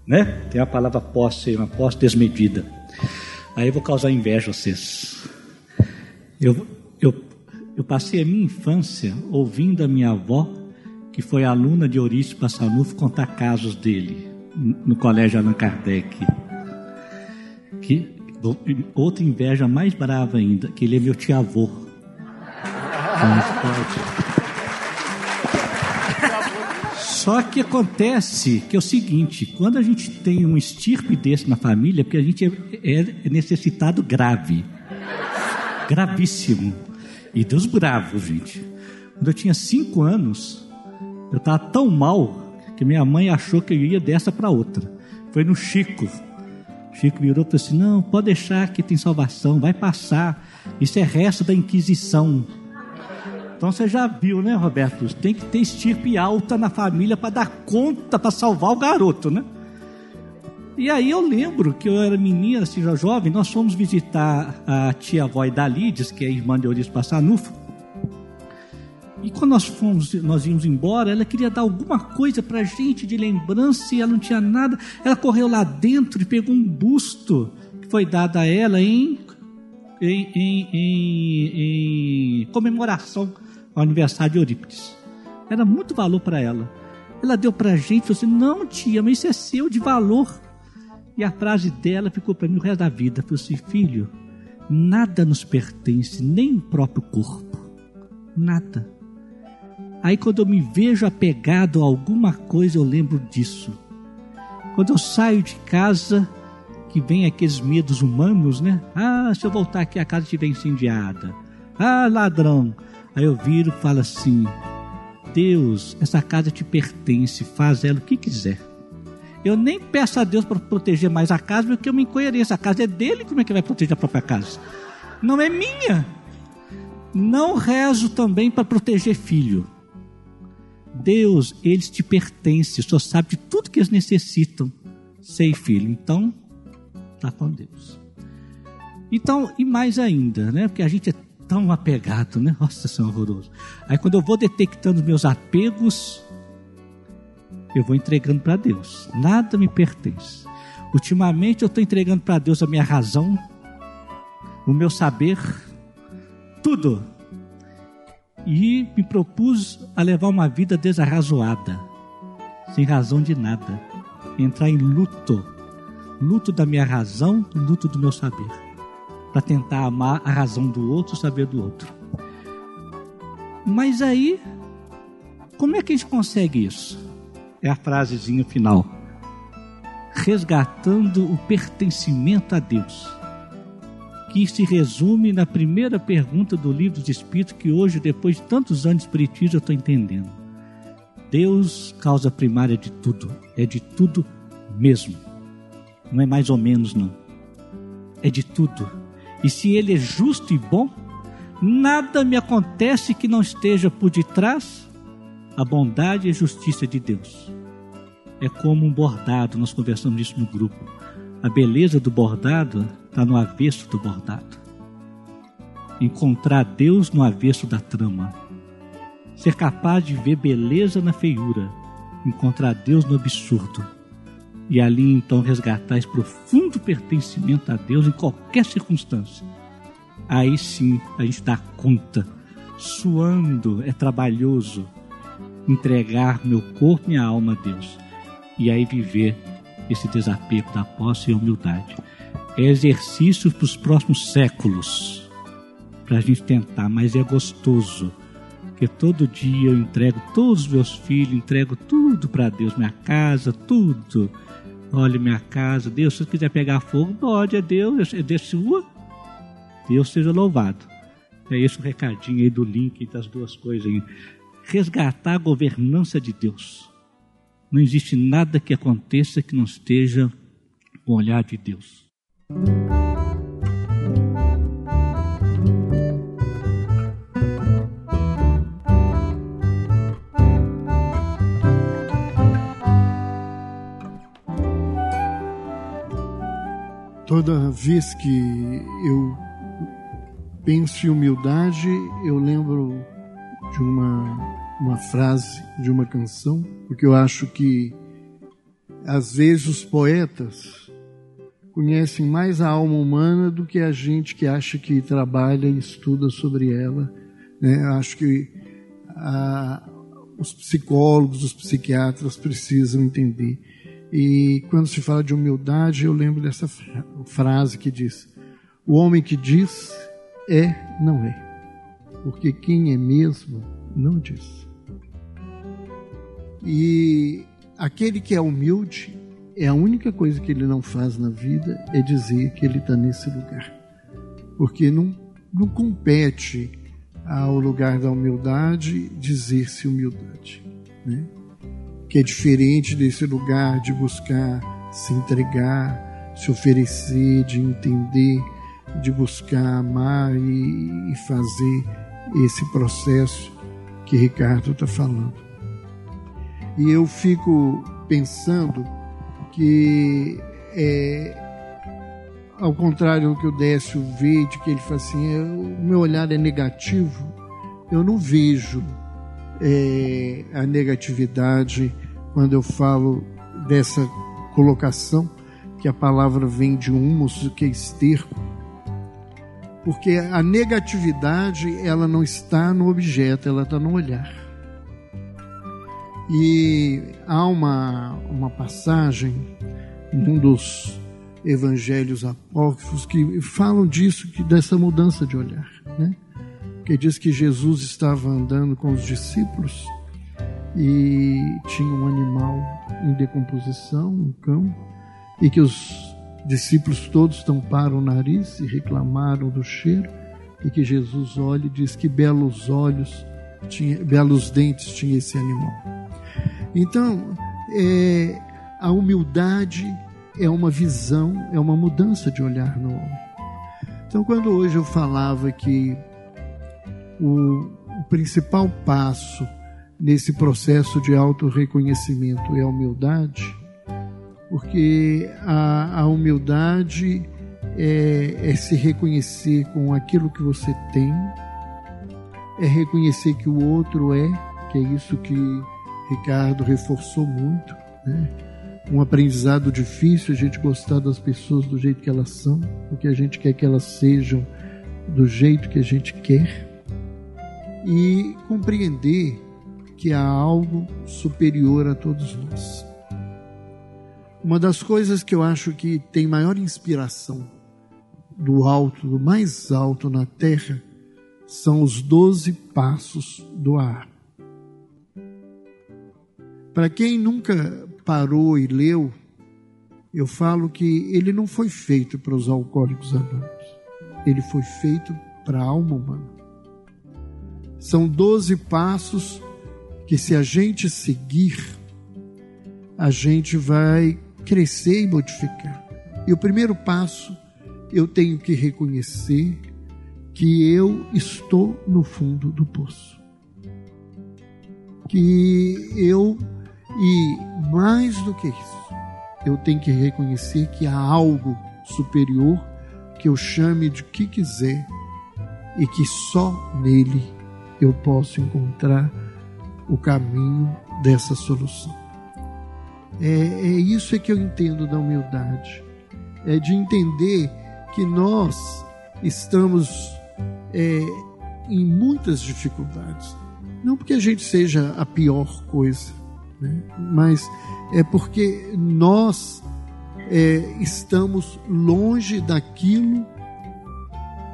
S5: Né? Tem a palavra posse, uma posse desmedida. Aí eu vou causar inveja a vocês. Eu, eu, passei a minha infância ouvindo a minha avó, que foi aluna de Eurício Passanufo, contar casos dele no colégio Allan Kardec. Que, outra inveja mais brava ainda, que ele é meu tio-avô. Só que acontece que é o seguinte, quando a gente tem um estirpe desse na família, porque a gente é, é necessitado grave, gravíssimo, e dos bravos, gente. Quando eu tinha cinco anos, eu estava tão mal que minha mãe achou que eu ia dessa para outra. Foi no Chico. Chico virou e falou assim: Não, pode deixar que tem salvação, vai passar. Isso é resto da Inquisição. Então você já viu, né, Roberto? Tem que ter estirpe alta na família para dar conta, para salvar o garoto, né? E aí eu lembro que eu era menina, assim, já jovem, nós fomos visitar a tia-avó Idalides, que é irmã de Eurício Passanufo. E quando nós fomos, nós íamos embora, ela queria dar alguma coisa pra gente de lembrança e ela não tinha nada. Ela correu lá dentro e pegou um busto que foi dado a ela em, em, em, em, em comemoração ao aniversário de Eurípides. Era muito valor para ela. Ela deu pra gente falou assim: Não, tia, mas isso é seu de valor. E a frase dela ficou para mim o resto da vida. Falou assim: Filho, nada nos pertence, nem o próprio corpo. Nada. Aí quando eu me vejo apegado a alguma coisa, eu lembro disso. Quando eu saio de casa, que vem aqueles medos humanos, né? Ah, se eu voltar aqui a casa estiver incendiada. Ah, ladrão. Aí eu viro e falo assim: Deus, essa casa te pertence, faz ela o que quiser. Eu nem peço a Deus para proteger mais a casa, porque eu me incoerência. A casa é dele, como é que vai proteger a própria casa? Não é minha. Não rezo também para proteger filho. Deus, eles te pertencem, só sabe de tudo que eles necessitam. Sei, filho. Então, tá com Deus. Então, e mais ainda, né? Porque a gente é tão apegado, né? Nossa, isso é horroroso. Aí quando eu vou detectando meus apegos, eu vou entregando para Deus. Nada me pertence. Ultimamente eu estou entregando para Deus a minha razão, o meu saber, tudo. E me propus a levar uma vida desarrazoada, sem razão de nada. Entrar em luto. Luto da minha razão, luto do meu saber. para tentar amar a razão do outro, saber do outro. Mas aí, como é que a gente consegue isso? É a frasezinha final. Resgatando o pertencimento a Deus. Que se resume na primeira pergunta do livro de Espírito, que hoje, depois de tantos anos de Espiritismo, eu estou entendendo. Deus, causa primária de tudo, é de tudo mesmo. Não é mais ou menos, não. É de tudo. E se Ele é justo e bom, nada me acontece que não esteja por detrás a bondade e a justiça de Deus. É como um bordado, nós conversamos isso no grupo. A beleza do bordado está no avesso do bordado. Encontrar Deus no avesso da trama. Ser capaz de ver beleza na feiura. Encontrar Deus no absurdo. E ali então resgatar esse profundo pertencimento a Deus em qualquer circunstância. Aí sim a gente dá conta. Suando, é trabalhoso, entregar meu corpo e minha alma a Deus. E aí viver esse desapego da posse e humildade. É exercício para os próximos séculos, para a gente tentar, mas é gostoso. Porque todo dia eu entrego todos os meus filhos, entrego tudo para Deus, minha casa, tudo. Olha minha casa, Deus, se você quiser pegar fogo, pode, é Deus, é Deus sua. Deus seja louvado. É esse o recadinho aí do link das duas coisas aí resgatar a governança de Deus. Não existe nada que aconteça que não esteja com o olhar de Deus.
S7: Toda vez que eu penso em humildade, eu lembro de uma, uma frase de uma canção, porque eu acho que às vezes os poetas conhecem mais a alma humana do que a gente que acha que trabalha e estuda sobre ela. Né? Eu acho que a, os psicólogos, os psiquiatras precisam entender. E quando se fala de humildade, eu lembro dessa frase que diz: O homem que diz é, não é porque quem é mesmo não diz. E aquele que é humilde, é a única coisa que ele não faz na vida é dizer que ele está nesse lugar. Porque não, não compete ao lugar da humildade dizer-se humildade. Né? Que é diferente desse lugar de buscar se entregar, se oferecer, de entender, de buscar amar e, e fazer esse processo que Ricardo está falando. E eu fico pensando que, é, ao contrário do que o Décio vê, de que ele fala assim, o meu olhar é negativo, eu não vejo é, a negatividade quando eu falo dessa colocação, que a palavra vem de humus, que é esterco, porque a negatividade ela não está no objeto, ela está no olhar. E há uma, uma passagem num dos evangelhos apócrifos que falam disso, que dessa mudança de olhar, né? Que diz que Jesus estava andando com os discípulos e tinha um animal em decomposição, um cão, e que os discípulos todos tamparam o nariz e reclamaram do cheiro, e que Jesus olha e diz que belos olhos, tinha, belos dentes tinha esse animal. Então, é, a humildade é uma visão, é uma mudança de olhar no homem. Então, quando hoje eu falava que o, o principal passo nesse processo de auto-reconhecimento é a humildade, porque a, a humildade é, é se reconhecer com aquilo que você tem, é reconhecer que o outro é, que é isso que Ricardo reforçou muito, né? um aprendizado difícil a gente gostar das pessoas do jeito que elas são, porque a gente quer que elas sejam do jeito que a gente quer, e compreender que há algo superior a todos nós. Uma das coisas que eu acho que tem maior inspiração do alto, do mais alto na terra, são os doze passos do ar. Para quem nunca parou e leu, eu falo que ele não foi feito para os alcoólicos anônimos, ele foi feito para a alma humana. São doze passos que, se a gente seguir, a gente vai crescer e modificar. E o primeiro passo, eu tenho que reconhecer que eu estou no fundo do poço. Que eu, e mais do que isso, eu tenho que reconhecer que há algo superior que eu chame de que quiser e que só nele eu posso encontrar o caminho dessa solução. É, é isso é que eu entendo da humildade. É de entender que nós estamos é, em muitas dificuldades. Não porque a gente seja a pior coisa, né? mas é porque nós é, estamos longe daquilo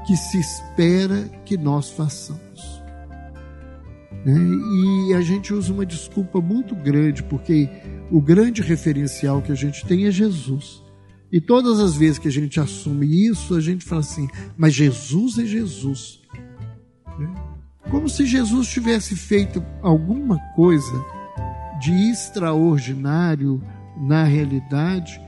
S7: que se espera que nós façamos. Né? E a gente usa uma desculpa muito grande, porque o grande referencial que a gente tem é Jesus. E todas as vezes que a gente assume isso, a gente fala assim: mas Jesus é Jesus. Né? Como se Jesus tivesse feito alguma coisa de extraordinário na realidade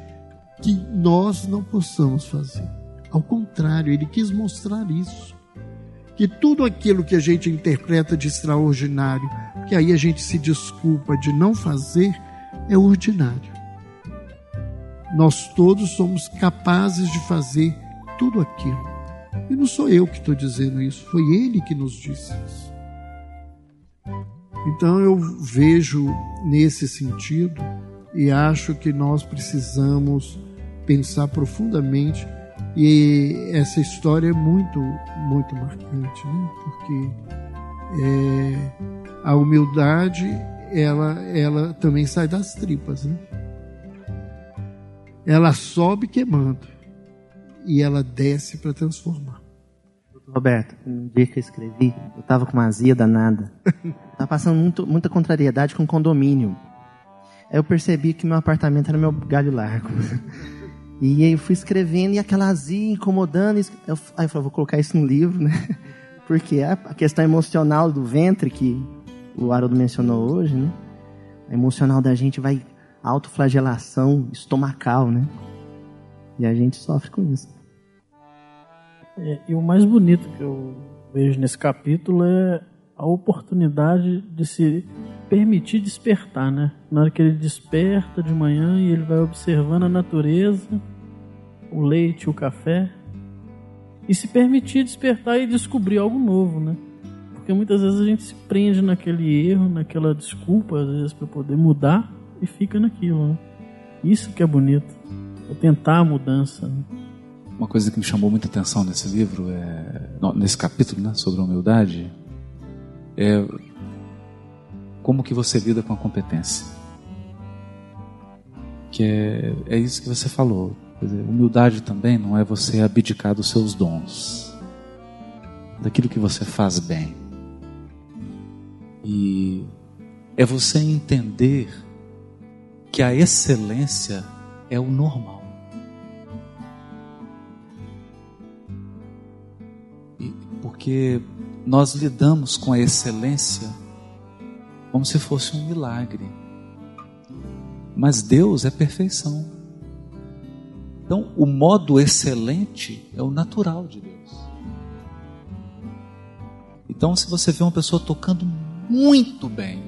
S7: que nós não possamos fazer. Ao contrário, ele quis mostrar isso. Que tudo aquilo que a gente interpreta de extraordinário, que aí a gente se desculpa de não fazer, é ordinário. Nós todos somos capazes de fazer tudo aquilo. E não sou eu que estou dizendo isso, foi ele que nos disse isso. Então eu vejo nesse sentido e acho que nós precisamos pensar profundamente e essa história é muito muito marcante, né? Porque é, a humildade ela ela também sai das tripas, né? Ela sobe queimando e ela desce para transformar.
S10: Roberto, um dia que eu escrevi, eu estava com uma azia danada. Tava passando muito, muita contrariedade com o condomínio. Aí eu percebi que meu apartamento era meu galho largo. E aí eu fui escrevendo e aquela azia incomodando. Eu, aí eu falei, vou colocar isso no livro, né? Porque a questão emocional do ventre que o Haroldo mencionou hoje, né? A emocional da gente vai autoflagelação estomacal, né? E a gente sofre com isso.
S2: É, e o mais bonito que eu vejo nesse capítulo é a oportunidade de se permitir despertar, né? Na hora que ele desperta de manhã e ele vai observando a natureza, o leite, o café, e se permitir despertar e descobrir algo novo, né? Porque muitas vezes a gente se prende naquele erro, naquela desculpa, às vezes, para poder mudar e fica naquilo, né? Isso que é bonito, é tentar a mudança. Né?
S4: Uma coisa que me chamou muita atenção nesse livro, é, nesse capítulo, né, sobre a humildade, é como que você lida com a competência. Que é, é isso que você falou. Dizer, humildade também não é você abdicar dos seus dons, daquilo que você faz bem. E é você entender que a excelência é o normal. Porque nós lidamos com a excelência como se fosse um milagre. Mas Deus é perfeição. Então, o modo excelente é o natural de Deus. Então, se você vê uma pessoa tocando muito bem,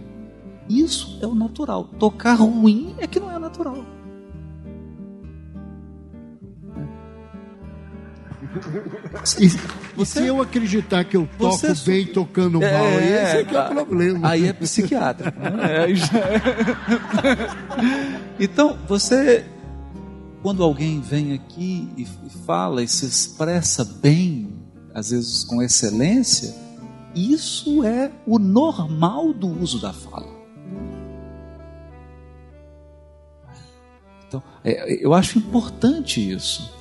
S4: isso é o natural. Tocar ruim é que não é natural.
S7: você, se eu acreditar que eu toco você, bem tocando é, mal, esse é que é o problema.
S4: Aí é psiquiátrico. Né? É, então, você, quando alguém vem aqui e, fala e se expressa bem, às vezes com excelência, isso é o normal do uso da fala. Então, é, eu acho importante isso.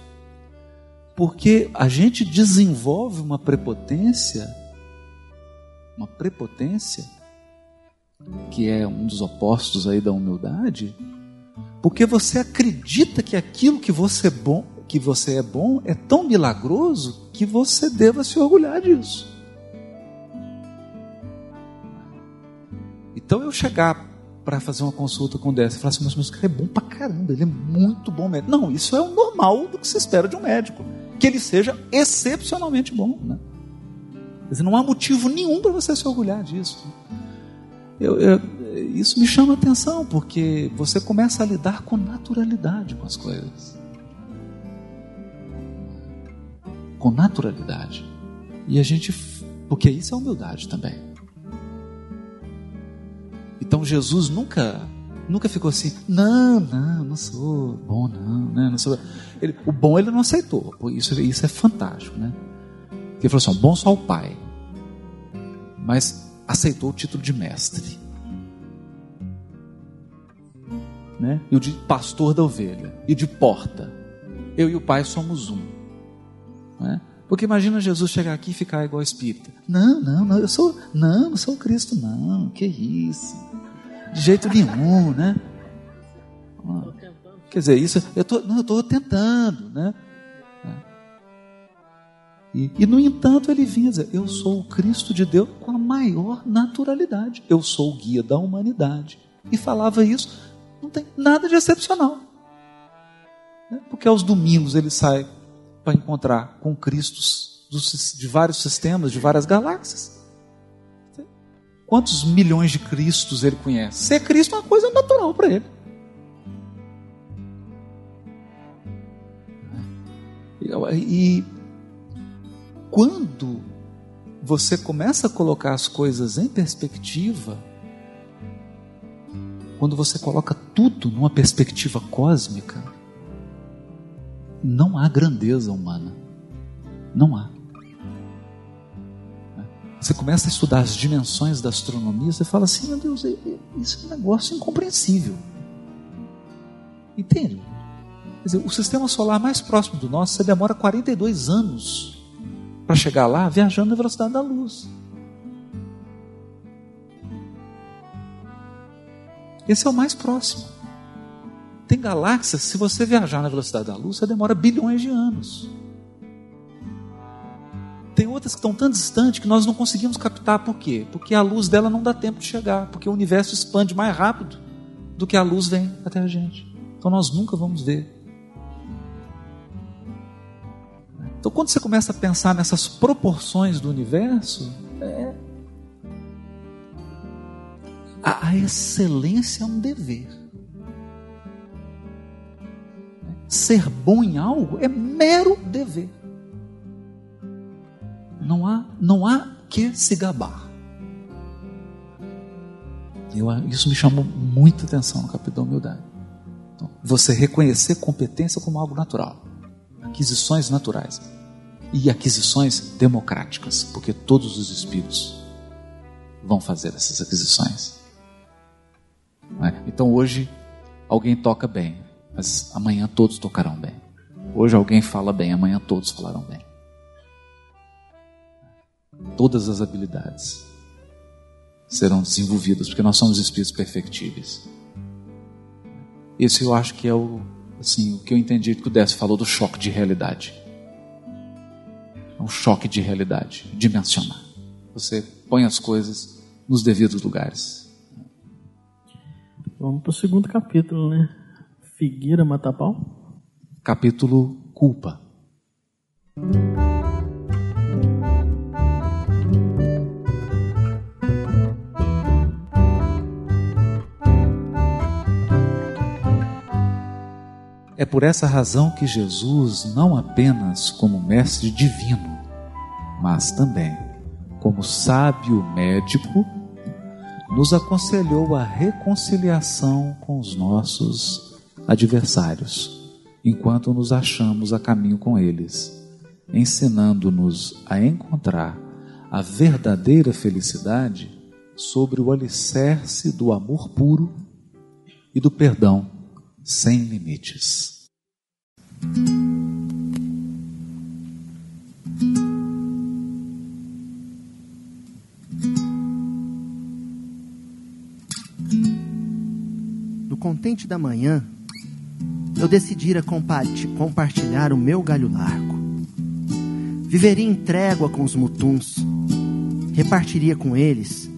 S4: Porque a gente desenvolve uma prepotência, uma prepotência, que é um dos opostos aí da humildade, porque você acredita que aquilo que você é bom, que você é bom é tão milagroso que você deva se orgulhar disso. Então eu chegar para fazer uma consulta com dessa e falar assim, mas meu cara é bom pra caramba, ele é muito bom médico. Não, isso é o normal do que se espera de um médico. Que ele seja excepcionalmente bom. Né? Quer dizer, não há motivo nenhum para você se orgulhar disso. Eu, eu, isso me chama atenção, porque você começa a lidar com naturalidade com as coisas. Com naturalidade. E a gente. Porque isso é humildade também. Então Jesus nunca nunca ficou assim, não, não, não sou bom, não, né, não sou. Ele, o bom ele não aceitou, isso, isso é fantástico, né? Ele falou assim, bom só o pai, mas aceitou o título de mestre né? e o de pastor da ovelha, e de porta. Eu e o Pai somos um. Né? Porque imagina Jesus chegar aqui e ficar igual espírita. Não, não, não, eu sou, não, não sou o Cristo, não, que isso. De jeito nenhum, né? Quer dizer, isso, eu tô, não, eu estou tentando, né? E, e, no entanto ele vinha dizer: Eu sou o Cristo de Deus com a maior naturalidade. Eu sou o guia da humanidade. E falava isso não tem nada de excepcional. Né? Porque aos domingos ele sai para encontrar com Cristos de vários sistemas, de várias galáxias. Quantos milhões de Cristos ele conhece? Ser Cristo é uma coisa natural para ele. E quando você começa a colocar as coisas em perspectiva, quando você coloca tudo numa perspectiva cósmica, não há grandeza humana. Não há. Você começa a estudar as dimensões da astronomia, você fala assim: meu Deus, isso é um negócio incompreensível. Entende? Quer dizer, o sistema solar mais próximo do nosso, você demora 42 anos para chegar lá viajando na velocidade da luz. Esse é o mais próximo. Tem galáxias, se você viajar na velocidade da luz, você demora bilhões de anos. Tem outras que estão tão distantes que nós não conseguimos captar. Por quê? Porque a luz dela não dá tempo de chegar. Porque o universo expande mais rápido do que a luz vem até a gente. Então nós nunca vamos ver. Então quando você começa a pensar nessas proporções do universo, é, a, a excelência é um dever. Ser bom em algo é mero dever. Não há, não há que se gabar. Eu, isso me chamou muita atenção no capítulo da humildade. Então, você reconhecer competência como algo natural, aquisições naturais e aquisições democráticas, porque todos os espíritos vão fazer essas aquisições. Né? Então hoje alguém toca bem, mas amanhã todos tocarão bem. Hoje alguém fala bem, amanhã todos falarão bem. Todas as habilidades serão desenvolvidas, porque nós somos espíritos perfectíveis. Esse eu acho que é o, assim, o que eu entendi que o Décio falou do choque de realidade. É um choque de realidade, dimensionar. Você põe as coisas nos devidos lugares.
S2: Vamos para o segundo capítulo, né? Figueira mata pau.
S4: Capítulo Culpa. É por essa razão que Jesus, não apenas como mestre divino, mas também como sábio médico, nos aconselhou a reconciliação com os nossos adversários, enquanto nos achamos a caminho com eles, ensinando-nos a encontrar a verdadeira felicidade sobre o alicerce do amor puro e do perdão sem limites.
S10: No contente da manhã, eu decidira compartilhar o meu galho largo. Viveria em trégua com os mutuns, repartiria com eles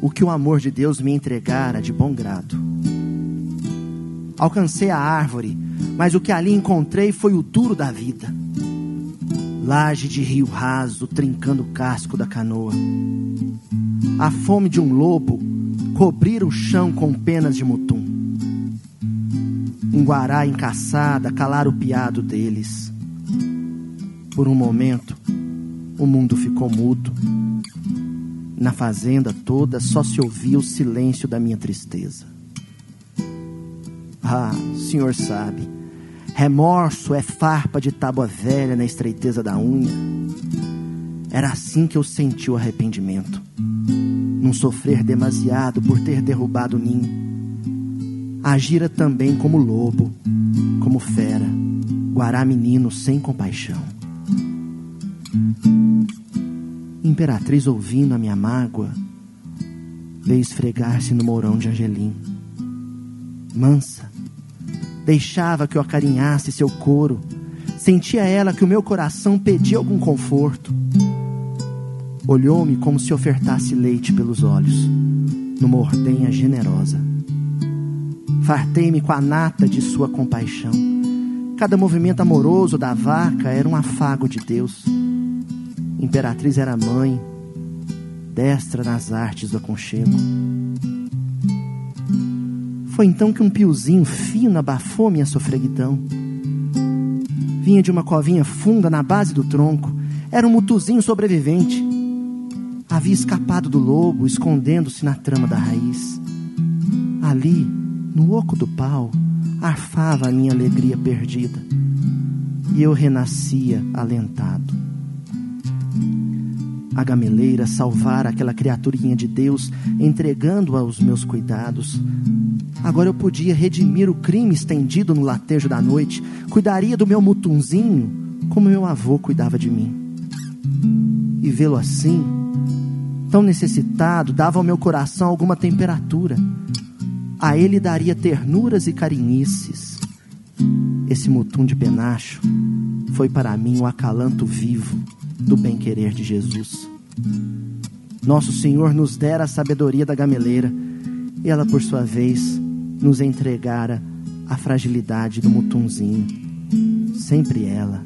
S10: o que o amor de Deus me entregara de bom grado Alcancei a árvore, mas o que ali encontrei foi o duro da vida. Laje de rio raso, trincando o casco da canoa. A fome de um lobo cobrira o chão com penas de mutum. Um guará em caçada calar o piado deles. Por um momento, o mundo ficou mudo. Na fazenda toda só se ouvia o silêncio da minha tristeza. Ah, o senhor sabe, remorso é farpa de tábua velha na estreiteza da unha. Era assim que eu senti o arrependimento, num sofrer demasiado por ter derrubado o ninho. Agira também como lobo, como fera, guará menino sem compaixão. Imperatriz, ouvindo a minha mágoa, veio esfregar-se no mourão de Angelim. Mansa, deixava que eu acarinhasse seu couro, sentia ela que o meu coração pedia algum conforto. Olhou-me como se ofertasse leite pelos olhos, numa ordenha generosa. Fartei-me com a nata de sua compaixão. Cada movimento amoroso da vaca era um afago de Deus. Imperatriz era mãe, destra nas artes do aconchego. Foi então que um piozinho fino abafou minha sofreguidão. Vinha de uma covinha funda na base do tronco. Era um mutuzinho sobrevivente. Havia escapado do lobo, escondendo-se na trama da raiz. Ali, no oco do pau, arfava a minha alegria perdida. E eu renascia alentado a gameleira salvara aquela criaturinha de Deus, entregando-a aos meus cuidados. Agora eu podia redimir o crime estendido no latejo da noite, cuidaria do meu mutunzinho como meu avô cuidava de mim. E vê-lo assim, tão necessitado, dava ao meu coração alguma temperatura. A ele daria ternuras e carinhices. Esse mutum de penacho foi para mim o acalanto vivo do bem-querer de Jesus. Nosso Senhor nos dera a sabedoria da gameleira, e ela, por sua vez, nos entregara a fragilidade do mutunzinho. Sempre ela,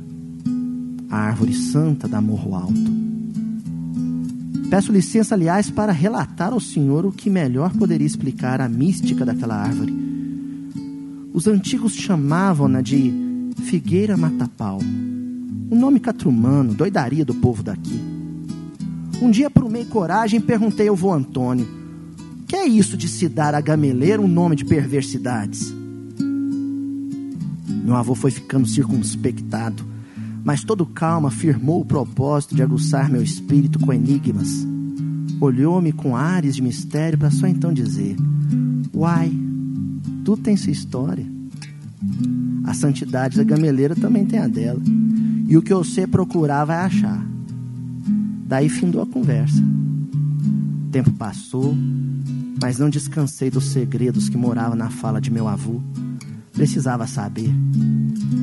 S10: a árvore santa da Morro Alto. Peço licença, aliás, para relatar ao Senhor o que melhor poderia explicar a mística daquela árvore. Os antigos chamavam-na de Figueira Matapau um nome catrumano, doidaria do povo daqui. Um dia, por meio coragem, perguntei ao vô Antônio: que é isso de se dar a gameleira um nome de perversidades? Meu avô foi ficando circunspectado, mas todo calma afirmou o propósito de aguçar meu espírito com enigmas. Olhou-me com ares de mistério para só então dizer: Uai, tu tem sua história. A santidade da gameleira também tem a dela. E o que você procurar vai achar. Daí findou a conversa. O tempo passou, mas não descansei dos segredos que moravam na fala de meu avô. Precisava saber.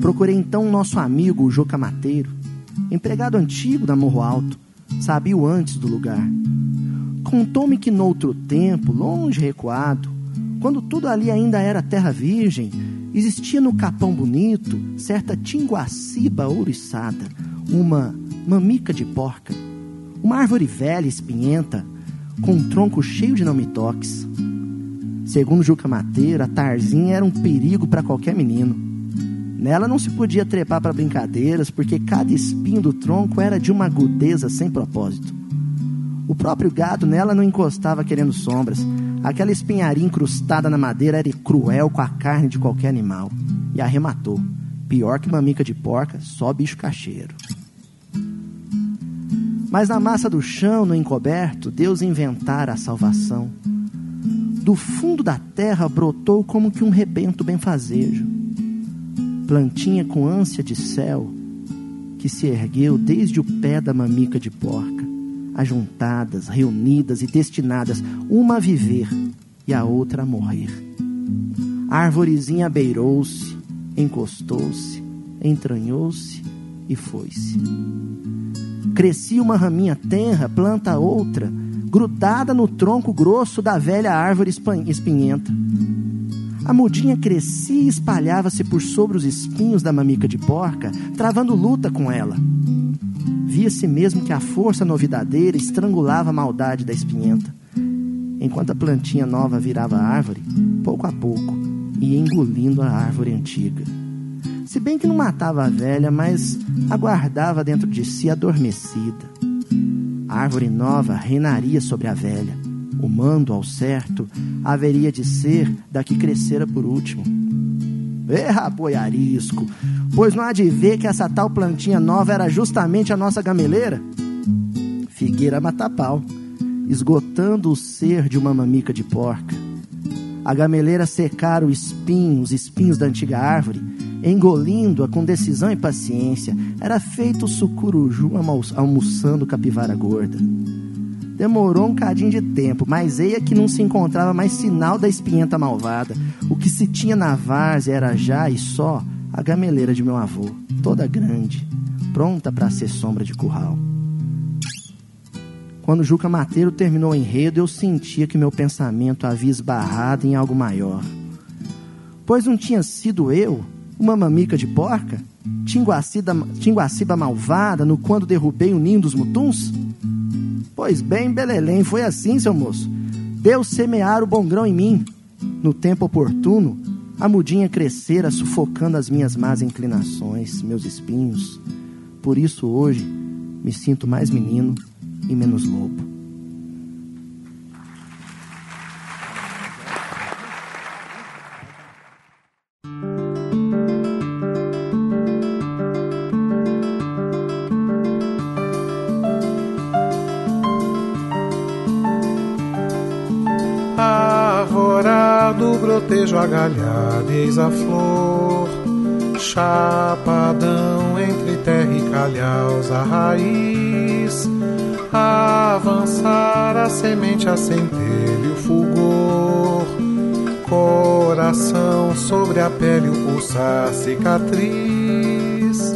S10: Procurei então o nosso amigo, o Joca Mateiro, empregado antigo da Morro Alto, sabia o antes do lugar. Contou-me que noutro tempo, longe recuado, quando tudo ali ainda era terra virgem, Existia no Capão Bonito certa tinguaciba ouriçada, uma mamica de porca, uma árvore velha espinhenta, com um tronco cheio de não-me-toques. Segundo Juca Mateira, a Tarzinha era um perigo para qualquer menino. Nela não se podia trepar para brincadeiras, porque cada espinho do tronco era de uma agudeza sem propósito. O próprio gado nela não encostava querendo sombras, Aquela espinharia incrustada na madeira era cruel com a carne de qualquer animal. E arrematou. Pior que mamica de porca, só bicho cacheiro. Mas na massa do chão, no encoberto, Deus inventara a salvação. Do fundo da terra brotou como que um rebento benfazejo. Plantinha com ânsia de céu, que se ergueu desde o pé da mamica de porca ajuntadas, reunidas e destinadas, uma a viver e a outra a morrer. A arvorezinha beirou-se, encostou-se, entranhou-se e foi-se. Crescia uma raminha tenra, planta outra, grudada no tronco grosso da velha árvore espinhenta. A mudinha crescia e espalhava-se por sobre os espinhos da mamica de porca, travando luta com ela. Via-se mesmo que a força novidadeira estrangulava a maldade da espinhenta, enquanto a plantinha nova virava árvore, pouco a pouco, ia engolindo a árvore antiga. Se bem que não matava a velha, mas aguardava dentro de si adormecida. A árvore nova reinaria sobre a velha. O mando, ao certo, haveria de ser da que crescera por último. Erra, boiarisco, pois não há de ver que essa tal plantinha nova era justamente a nossa gameleira? Figueira mata-pau, esgotando o ser de uma mamica de porca. A gameleira secara o espinho, os espinhos da antiga árvore, engolindo-a com decisão e paciência. Era feito o sucuruju almoçando capivara gorda. Demorou um cadinho de tempo, mas eia que não se encontrava mais sinal da espinhenta malvada. O que se tinha na várzea era já e só a gameleira de meu avô, toda grande, pronta para ser sombra de curral. Quando Juca Mateiro terminou o enredo, eu sentia que meu pensamento havia esbarrado em algo maior. Pois não tinha sido eu, uma mamica de porca? Tinguacida, tinguaciba malvada no quando derrubei o ninho dos mutuns? Pois bem, Belelém, foi assim, seu moço. Deus semear o bom grão em mim. No tempo oportuno, a mudinha crescera sufocando as minhas más inclinações, meus espinhos. Por isso hoje me sinto mais menino e menos lobo.
S11: Agalhado, eis a flor, chapadão entre terra e calhaus, a raiz, avançar a semente, a centelha, o fulgor, coração sobre a pele, o pulsar, cicatriz,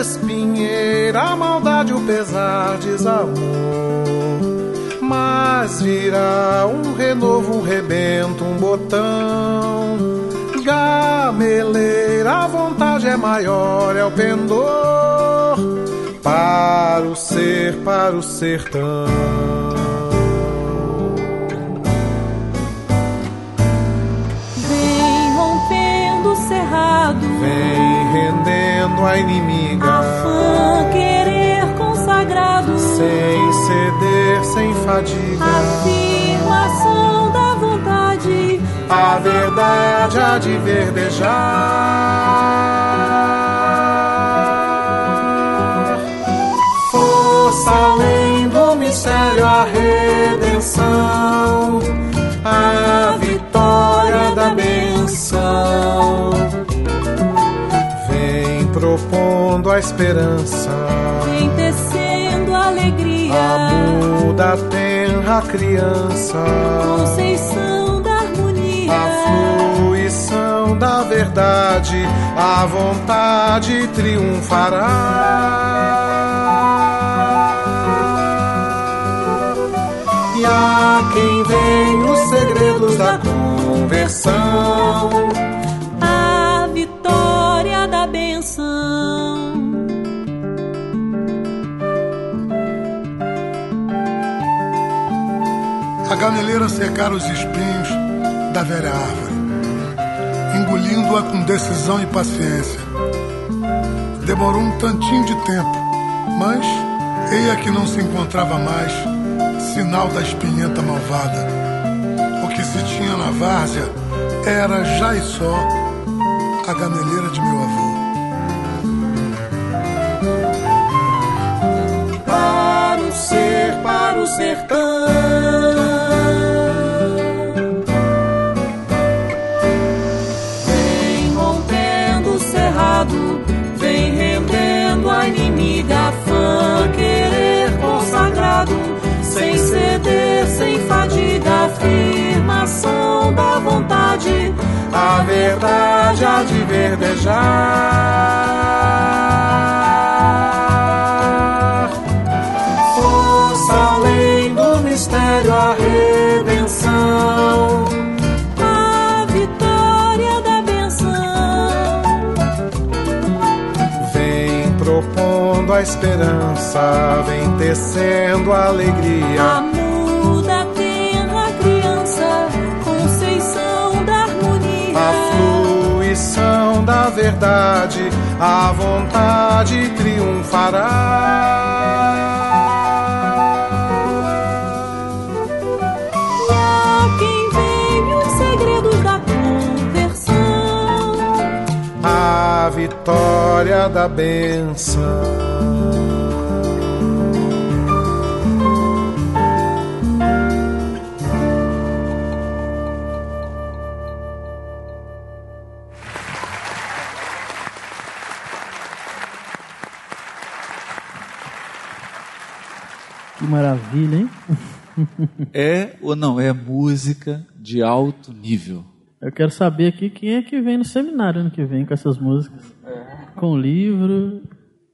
S11: espinheira, a maldade, o pesar, desamor mas virá um renovo, um rebento, um botão. Gameleira, a vontade é maior, é o pendor para o ser, para o sertão.
S8: Vem rompendo o cerrado,
S11: Vem rendendo a inimiga,
S8: a fã querer consagrado,
S11: sem ceder, sem fadiga.
S8: afirmação da vontade,
S11: A verdade há de verdejar. Força além do mistério, a redenção, a vitória da benção. Vem propondo a esperança,
S8: vem tecendo alegria,
S11: muda a tenra criança.
S8: conceição da harmonia,
S11: A fruição da verdade, a vontade triunfará. E a quem vem os segredos da conversão,
S8: A
S13: gameleira secara os espinhos da velha árvore, engolindo-a com decisão e paciência. Demorou um tantinho de tempo, mas eia que não se encontrava mais sinal da espinhenta malvada. O que se tinha na várzea era já e só a gameleira de meu avô.
S11: para o ser, para o sertão.
S8: ser sem fadiga afirmação da vontade, a verdade há de verdejar. Força além do mistério,
S11: a
S12: redenção.
S8: a vitória da benção.
S11: Vem Propondo a esperança, vem tecendo a alegria. Amém verdade, a vontade triunfará.
S8: A quem vem os segredos da conversão.
S11: A vitória da benção.
S2: Que maravilha, hein?
S4: É ou não é música de alto nível?
S2: Eu quero saber aqui quem é que vem no seminário ano que vem com essas músicas. Com livro.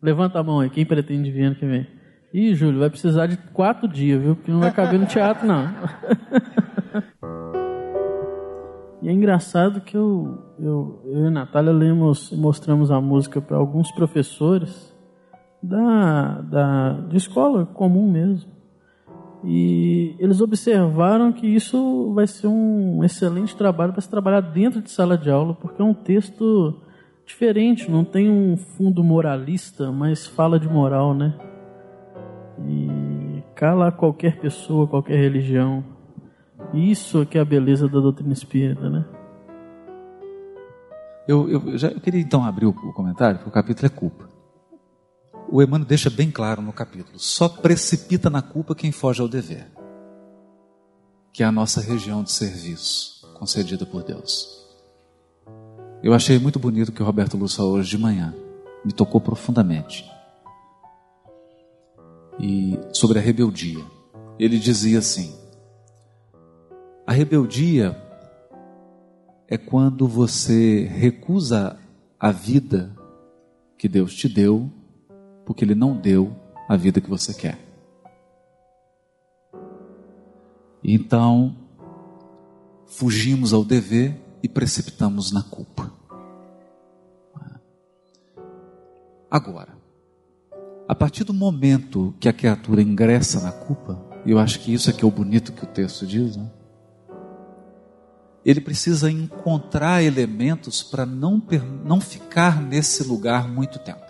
S2: Levanta a mão aí, quem pretende vir ano que vem? Ih, Júlio, vai precisar de quatro dias, viu? Porque não vai caber no teatro, não. e é engraçado que eu, eu, eu e a Natália lemos, mostramos a música para alguns professores da, da, de escola comum mesmo. E eles observaram que isso vai ser um excelente trabalho para se trabalhar dentro de sala de aula, porque é um texto diferente, não tem um fundo moralista, mas fala de moral, né? E cala qualquer pessoa, qualquer religião. Isso é que é a beleza da doutrina espírita, né?
S4: Eu, eu, já, eu queria então abrir o, o comentário, porque o capítulo é culpa. O Emmanuel deixa bem claro no capítulo: só precipita na culpa quem foge ao dever, que é a nossa região de serviço concedida por Deus. Eu achei muito bonito que o Roberto Lúcio falou hoje de manhã, me tocou profundamente. E sobre a rebeldia, ele dizia assim: a rebeldia é quando você recusa a vida que Deus te deu porque Ele não deu a vida que você quer. Então, fugimos ao dever e precipitamos na culpa. Agora, a partir do momento que a criatura ingressa na culpa, e eu acho que isso é que é o bonito que o texto diz, né? ele precisa encontrar elementos para não, não ficar nesse lugar muito tempo.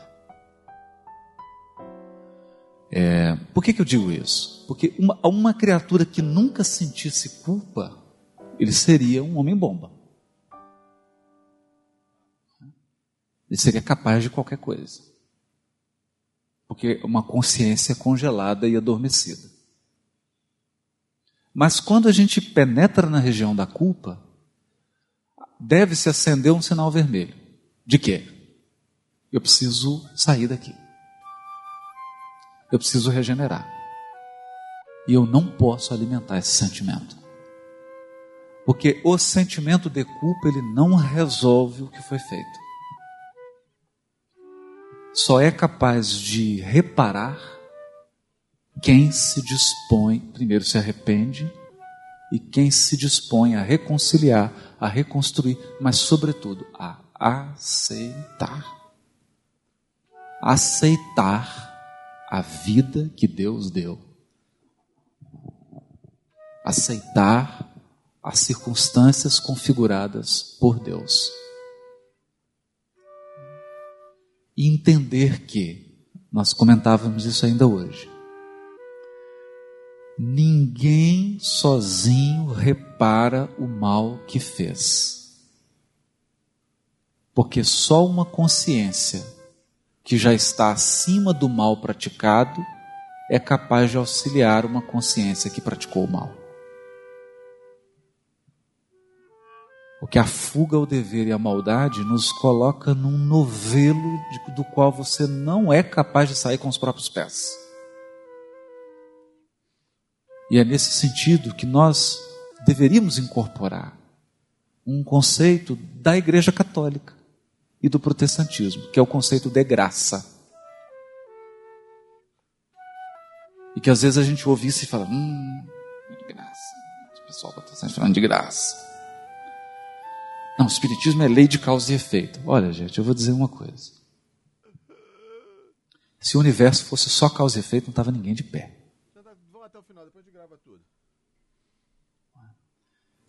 S4: É, por que, que eu digo isso? Porque uma, uma criatura que nunca sentisse culpa, ele seria um homem-bomba. Ele seria capaz de qualquer coisa. Porque uma consciência congelada e adormecida. Mas quando a gente penetra na região da culpa, deve-se acender um sinal vermelho. De quê? Eu preciso sair daqui. Eu preciso regenerar. E eu não posso alimentar esse sentimento. Porque o sentimento de culpa, ele não resolve o que foi feito. Só é capaz de reparar quem se dispõe, primeiro se arrepende, e quem se dispõe a reconciliar, a reconstruir, mas, sobretudo, a aceitar. Aceitar a vida que Deus deu. Aceitar as circunstâncias configuradas por Deus. E entender que, nós comentávamos isso ainda hoje, ninguém sozinho repara o mal que fez. Porque só uma consciência que já está acima do mal praticado é capaz de auxiliar uma consciência que praticou o mal. Porque a fuga ao dever e à maldade nos coloca num novelo de, do qual você não é capaz de sair com os próprios pés. E é nesse sentido que nós deveríamos incorporar um conceito da Igreja Católica e do protestantismo, que é o conceito de graça. E que às vezes a gente ouve isso e fala, hum, graça. pessoal está sempre falando de graça. Não, o Espiritismo é lei de causa e efeito. Olha, gente, eu vou dizer uma coisa. Se o universo fosse só causa e efeito, não estava ninguém de pé. Vamos até o final, depois de grava tudo.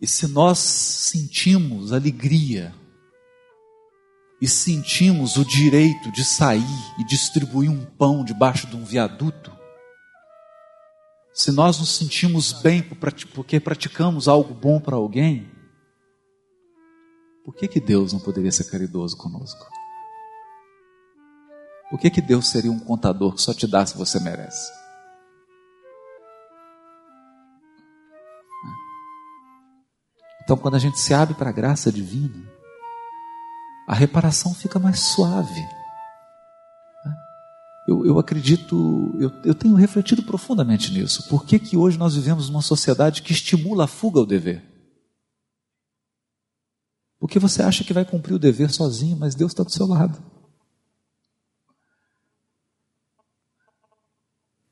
S4: E se nós sentimos alegria e sentimos o direito de sair e distribuir um pão debaixo de um viaduto, se nós nos sentimos bem porque praticamos algo bom para alguém, por que, que Deus não poderia ser caridoso conosco? Por que, que Deus seria um contador que só te dá se você merece? Então, quando a gente se abre para a graça divina, a reparação fica mais suave. Eu, eu acredito, eu, eu, tenho refletido profundamente nisso. Por que, que hoje nós vivemos numa sociedade que estimula a fuga ao dever? Porque você acha que vai cumprir o dever sozinho, mas Deus está do seu lado.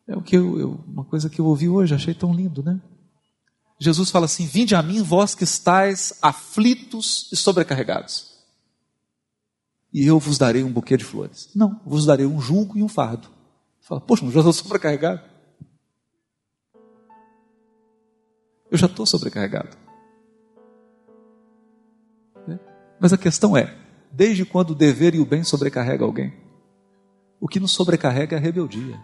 S4: É o que eu, eu, uma coisa que eu ouvi hoje, achei tão lindo, né? Jesus fala assim: Vinde a mim, vós que estáis aflitos e sobrecarregados, e eu vos darei um buquê de flores. Não, vos darei um jugo e um fardo. Fala, poxa, mas já estou sobrecarregado. Eu já estou sobrecarregado. Mas a questão é: desde quando o dever e o bem sobrecarrega alguém? O que nos sobrecarrega é a rebeldia.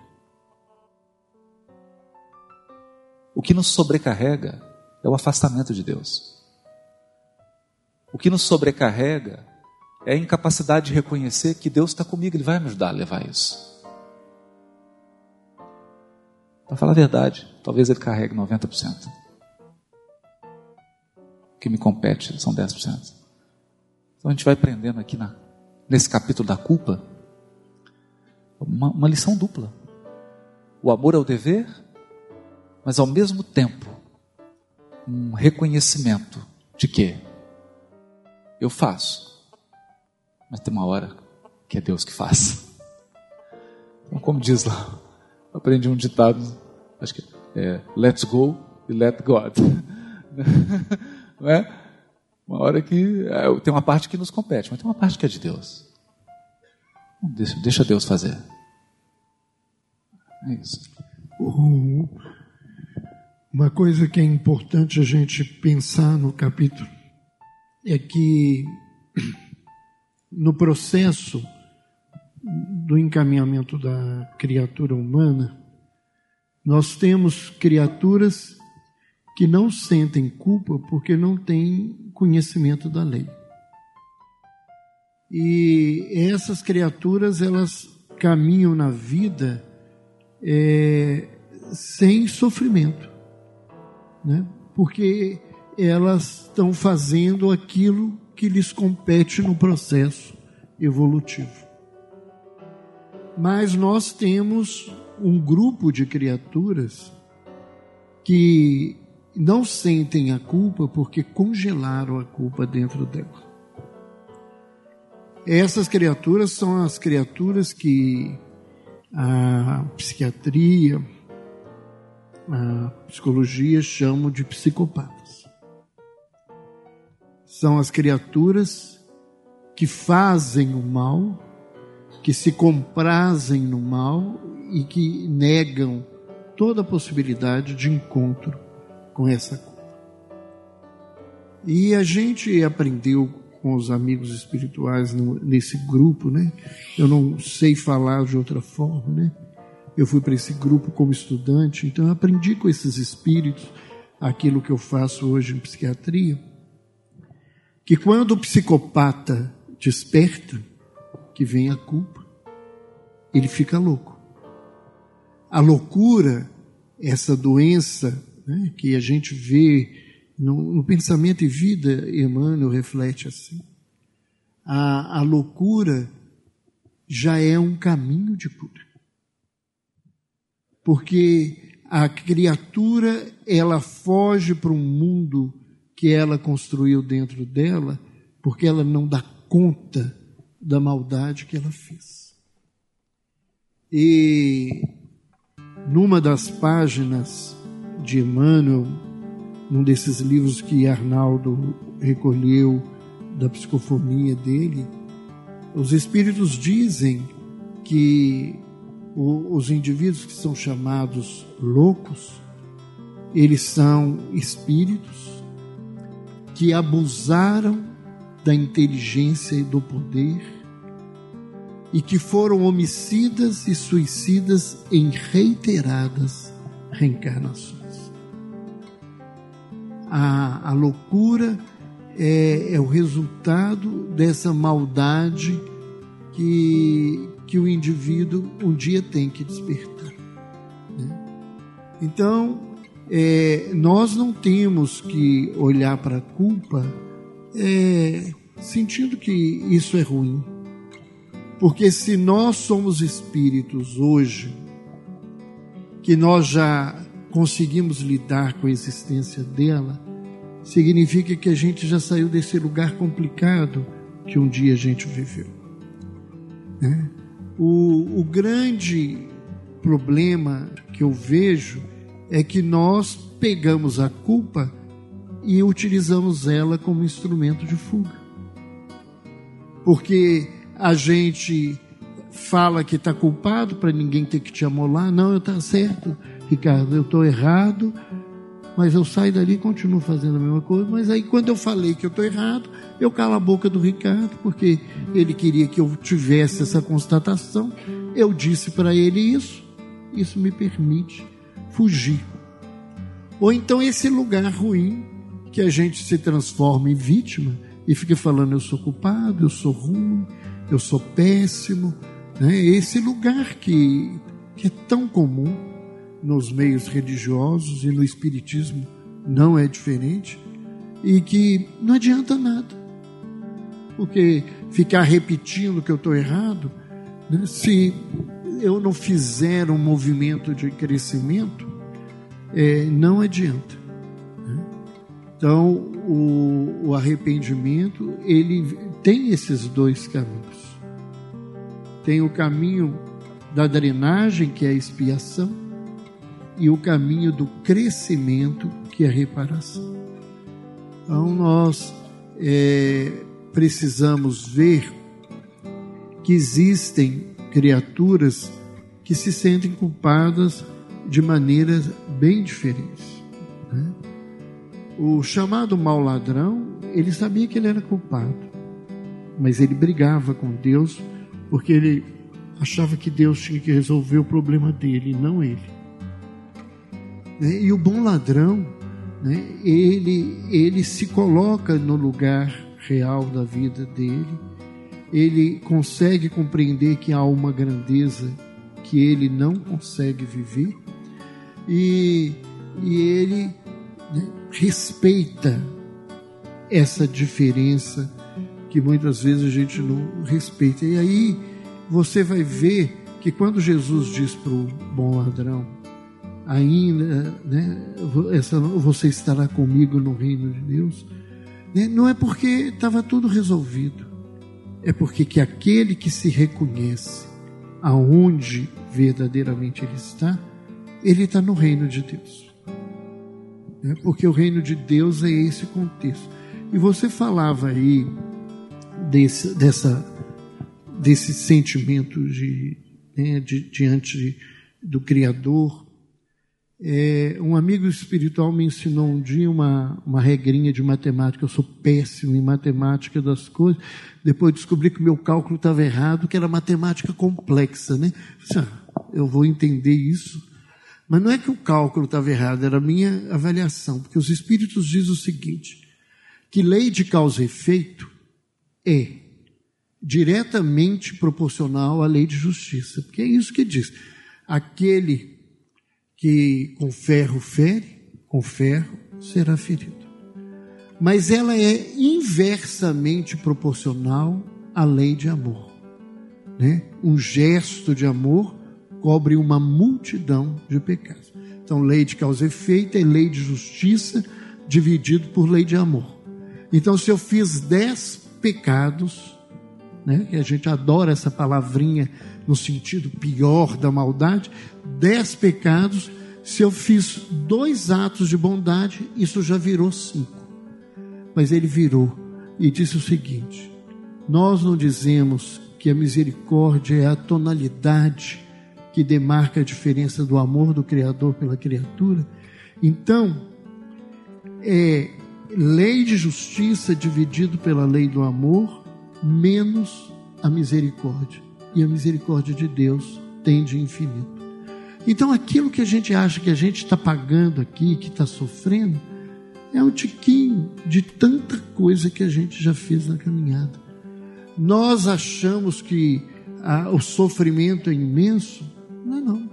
S4: O que nos sobrecarrega é o afastamento de Deus. O que nos sobrecarrega é a incapacidade de reconhecer que Deus está comigo, Ele vai me ajudar a levar isso. Para falar a verdade, talvez Ele carregue 90%. O que me compete são 10%. Então a gente vai aprendendo aqui na, nesse capítulo da culpa uma, uma lição dupla. O amor ao dever, mas ao mesmo tempo um reconhecimento de que eu faço, mas tem uma hora que é Deus que faz. Então, como diz lá, eu aprendi um ditado, acho que é let's go e let God. Não é? Uma hora que é, tem uma parte que nos compete, mas tem uma parte que é de Deus. Deixa, deixa Deus fazer. É isso.
S7: Uma coisa que é importante a gente pensar no capítulo é que no processo do encaminhamento da criatura humana, nós temos criaturas que não sentem culpa porque não têm conhecimento da lei. E essas criaturas elas caminham na vida é, sem sofrimento, né? porque elas estão fazendo aquilo que lhes compete no processo evolutivo. Mas nós temos um grupo de criaturas que não sentem a culpa porque congelaram a culpa dentro dela. Essas criaturas são as criaturas que a psiquiatria, a psicologia chamam de psicopatas. São as criaturas que fazem o mal, que se comprazem no mal e que negam toda a possibilidade de encontro com essa culpa. E a gente aprendeu com os amigos espirituais no, nesse grupo, né? Eu não sei falar de outra forma, né? Eu fui para esse grupo como estudante, então eu aprendi com esses espíritos aquilo que eu faço hoje em psiquiatria, que quando o psicopata desperta, que vem a culpa, ele fica louco. A loucura, essa doença né, que a gente vê no, no, pensamento e vida, Emmanuel reflete assim. A, a loucura já é um caminho de cura. Porque a criatura, ela foge para um mundo que ela construiu dentro dela, porque ela não dá conta da maldade que ela fez. E numa das páginas de Emmanuel, num desses livros que Arnaldo recolheu da psicofonia dele, os espíritos dizem que os indivíduos que são chamados loucos, eles são espíritos que abusaram da inteligência e do poder e que foram homicidas e suicidas em reiteradas reencarnações. A, a loucura é, é o resultado dessa maldade que, que o indivíduo um dia tem que despertar. Né? Então, é, nós não temos que olhar para a culpa é, sentindo que isso é ruim. Porque se nós somos espíritos hoje, que nós já conseguimos lidar com a existência dela, significa que a gente já saiu desse lugar complicado que um dia a gente viveu. Né? O, o grande problema que eu vejo é que nós pegamos a culpa e utilizamos ela como instrumento de fuga. Porque a gente fala que está culpado para ninguém ter que te amolar. Não, eu estou certo, Ricardo, eu estou errado, mas eu saio dali e continuo fazendo a mesma coisa. Mas aí, quando eu falei que eu estou errado, eu calo a boca do Ricardo, porque ele queria que eu tivesse essa constatação. Eu disse para ele isso, isso me permite fugir. Ou então esse lugar ruim que a gente se transforma em vítima e fica falando eu sou culpado, eu sou ruim, eu sou péssimo. Né? Esse lugar que, que é tão comum nos meios religiosos e no espiritismo não é diferente e que não adianta nada. Porque ficar repetindo que eu estou errado, né? se eu não fizer um movimento de crescimento, é, não adianta. Então, o, o arrependimento, ele tem esses dois caminhos. Tem o caminho da drenagem, que é a expiação, e o caminho do crescimento, que é a reparação. Então, nós é, precisamos ver que existem criaturas que se sentem culpadas de maneiras bem diferentes. Né? O chamado mau ladrão, ele sabia que ele era culpado, mas ele brigava com Deus porque ele achava que Deus tinha que resolver o problema dele, não ele. Né? E o bom ladrão, né, ele, ele se coloca no lugar real da vida dele, ele consegue compreender que há uma grandeza que ele não consegue viver e, e ele né, respeita essa diferença que muitas vezes a gente não respeita. E aí você vai ver que quando Jesus diz para o bom ladrão, ainda, né, essa, você estará comigo no reino de Deus, né, não é porque estava tudo resolvido, é porque que aquele que se reconhece aonde verdadeiramente ele está, ele está no reino de Deus né? porque o reino de Deus é esse contexto. E você falava aí desse, dessa, desse sentimento de, né, de, diante do Criador. É, um amigo espiritual me ensinou um dia uma, uma regrinha de matemática. Eu sou péssimo em matemática das coisas. Depois descobri que meu cálculo estava errado, que era matemática complexa. Né? Ah, eu vou entender isso mas não é que o cálculo estava errado, era a minha avaliação, porque os Espíritos dizem o seguinte: que lei de causa e efeito é diretamente proporcional à lei de justiça, porque é isso que diz. Aquele que com ferro fere, com ferro será ferido. Mas ela é inversamente proporcional à lei de amor. Né? Um gesto de amor cobre uma multidão de pecados. Então, lei de causa e efeito é lei de justiça dividido por lei de amor. Então, se eu fiz dez pecados, né, que a gente adora essa palavrinha no sentido pior da maldade, dez pecados Se eu fiz dois atos de bondade, isso já virou cinco. Mas ele virou e disse o seguinte: Nós não dizemos que a misericórdia é a tonalidade que demarca a diferença do amor do Criador pela criatura. Então, é lei de justiça dividido pela lei do amor, menos a misericórdia. E a misericórdia de Deus tem de infinito. Então, aquilo que a gente acha que a gente está pagando aqui, que está sofrendo, é um tiquinho de tanta coisa que a gente já fez na caminhada. Nós achamos que ah, o sofrimento é imenso, não é não.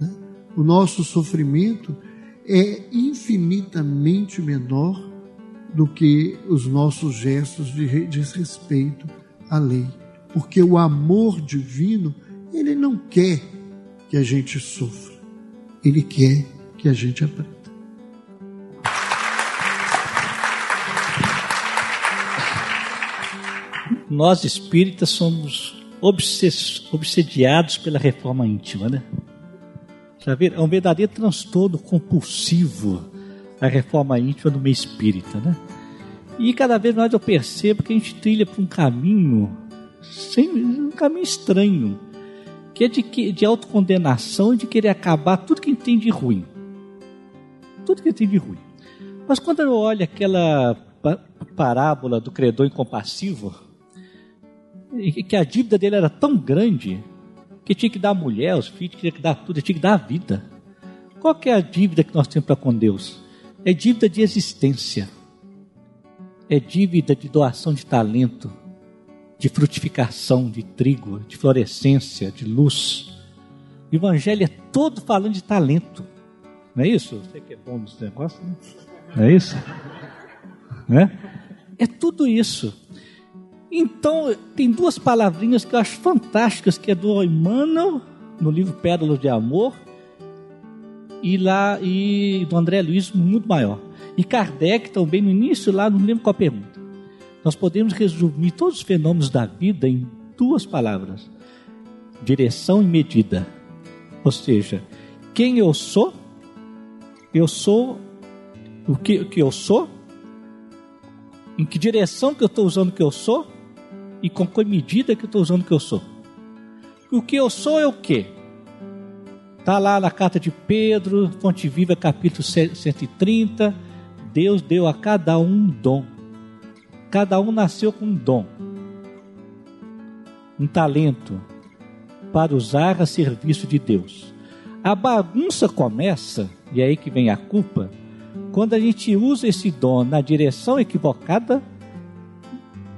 S7: Né? O nosso sofrimento é infinitamente menor do que os nossos gestos de desrespeito à lei. Porque o amor divino, ele não quer que a gente sofra, ele quer que a gente aprenda.
S5: Nós espíritas somos obsediados pela reforma íntima, né? Sabe? É um verdadeiro transtorno compulsivo a reforma íntima do meio espírita, né? E cada vez mais eu percebo que a gente trilha por um caminho, sem, um caminho estranho, que é de, de autocondenação e de querer acabar tudo que tem de ruim. Tudo que tem de ruim. Mas quando eu olho aquela parábola do credor incompassivo, que a dívida dele era tão grande que tinha que dar a mulher, os filhos, tinha que dar tudo, tinha que dar a vida. Qual é a dívida que nós temos para com Deus? É dívida de existência. É dívida de doação de talento, de frutificação, de trigo, de florescência, de luz. O Evangelho é todo falando de talento. Não é isso? Você que é bom nesse negócio, né? Não é isso? É? é tudo isso. Então, tem duas palavrinhas que eu acho fantásticas, que é do Emmanuel, no livro Pérolas de Amor, e lá e do André Luiz, muito maior. E Kardec também no início, lá não lembro qual a pergunta. Nós podemos resumir todos os fenômenos da vida em duas palavras: direção e medida. Ou seja, quem eu sou, eu sou o que, o que eu sou, em que direção que eu estou usando que eu sou e com que medida que eu estou usando que eu sou. O que eu sou é o quê? Está lá na carta de Pedro, Fonte Viva, capítulo 130. Deus deu a cada um um dom. Cada um nasceu com um dom, um talento para usar a serviço de Deus. A bagunça começa, e é aí que vem a culpa, quando a gente usa esse dom na direção equivocada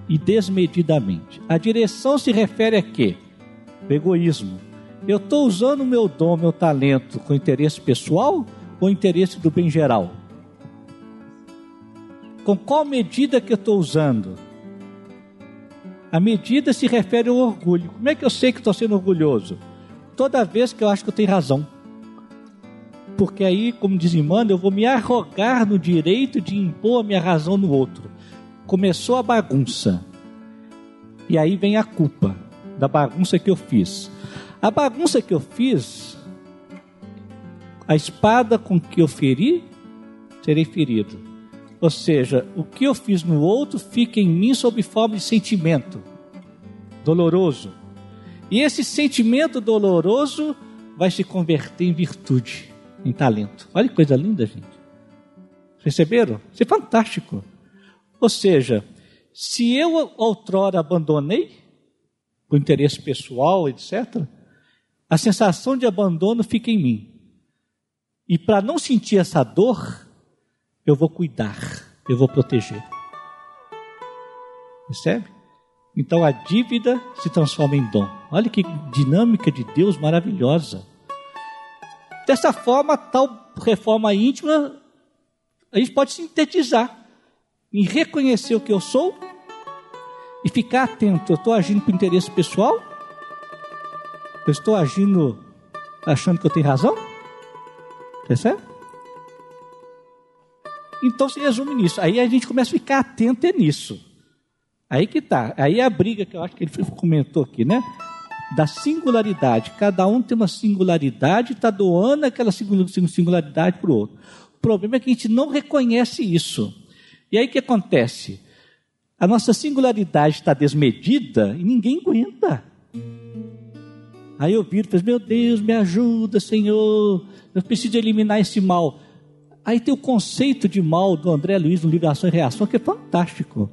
S5: e desmedidamente. A direção se refere a quê? Egoísmo. Eu estou usando o meu dom, meu talento com interesse pessoal ou interesse do bem geral? Com qual medida que eu estou usando? A medida se refere ao orgulho. Como é que eu sei que estou sendo orgulhoso? Toda vez que eu acho que eu tenho razão. Porque aí, como diz Emmanuel, eu vou me arrogar no direito de impor a minha razão no outro começou a bagunça. E aí vem a culpa da bagunça que eu fiz. A bagunça que eu fiz, a espada com que eu feri, serei ferido. Ou seja, o que eu fiz no outro fica em mim sob forma de sentimento doloroso. E esse sentimento doloroso vai se converter em virtude, em talento. Olha que coisa linda, gente. Perceberam? Isso é fantástico. Ou seja, se eu outrora abandonei, por interesse pessoal, etc., a sensação de abandono fica em mim. E para não sentir essa dor, eu vou cuidar, eu vou proteger. Percebe? Então a dívida se transforma em dom. Olha que dinâmica de Deus maravilhosa. Dessa forma, tal reforma íntima, a gente pode sintetizar em reconhecer o que eu sou e ficar atento. Eu estou agindo por interesse pessoal? Eu estou agindo achando que eu tenho razão? Percebe? Então se resume nisso. Aí a gente começa a ficar atento é nisso. Aí que tá. Aí a briga que eu acho que ele comentou aqui, né? da singularidade. Cada um tem uma singularidade e está doando aquela singularidade para o outro. O problema é que a gente não reconhece isso. E aí o que acontece? A nossa singularidade está desmedida e ninguém aguenta. Aí eu viro e falo, meu Deus, me ajuda, Senhor, eu preciso eliminar esse mal. Aí tem o conceito de mal do André Luiz no livro Ação e Reação, que é fantástico.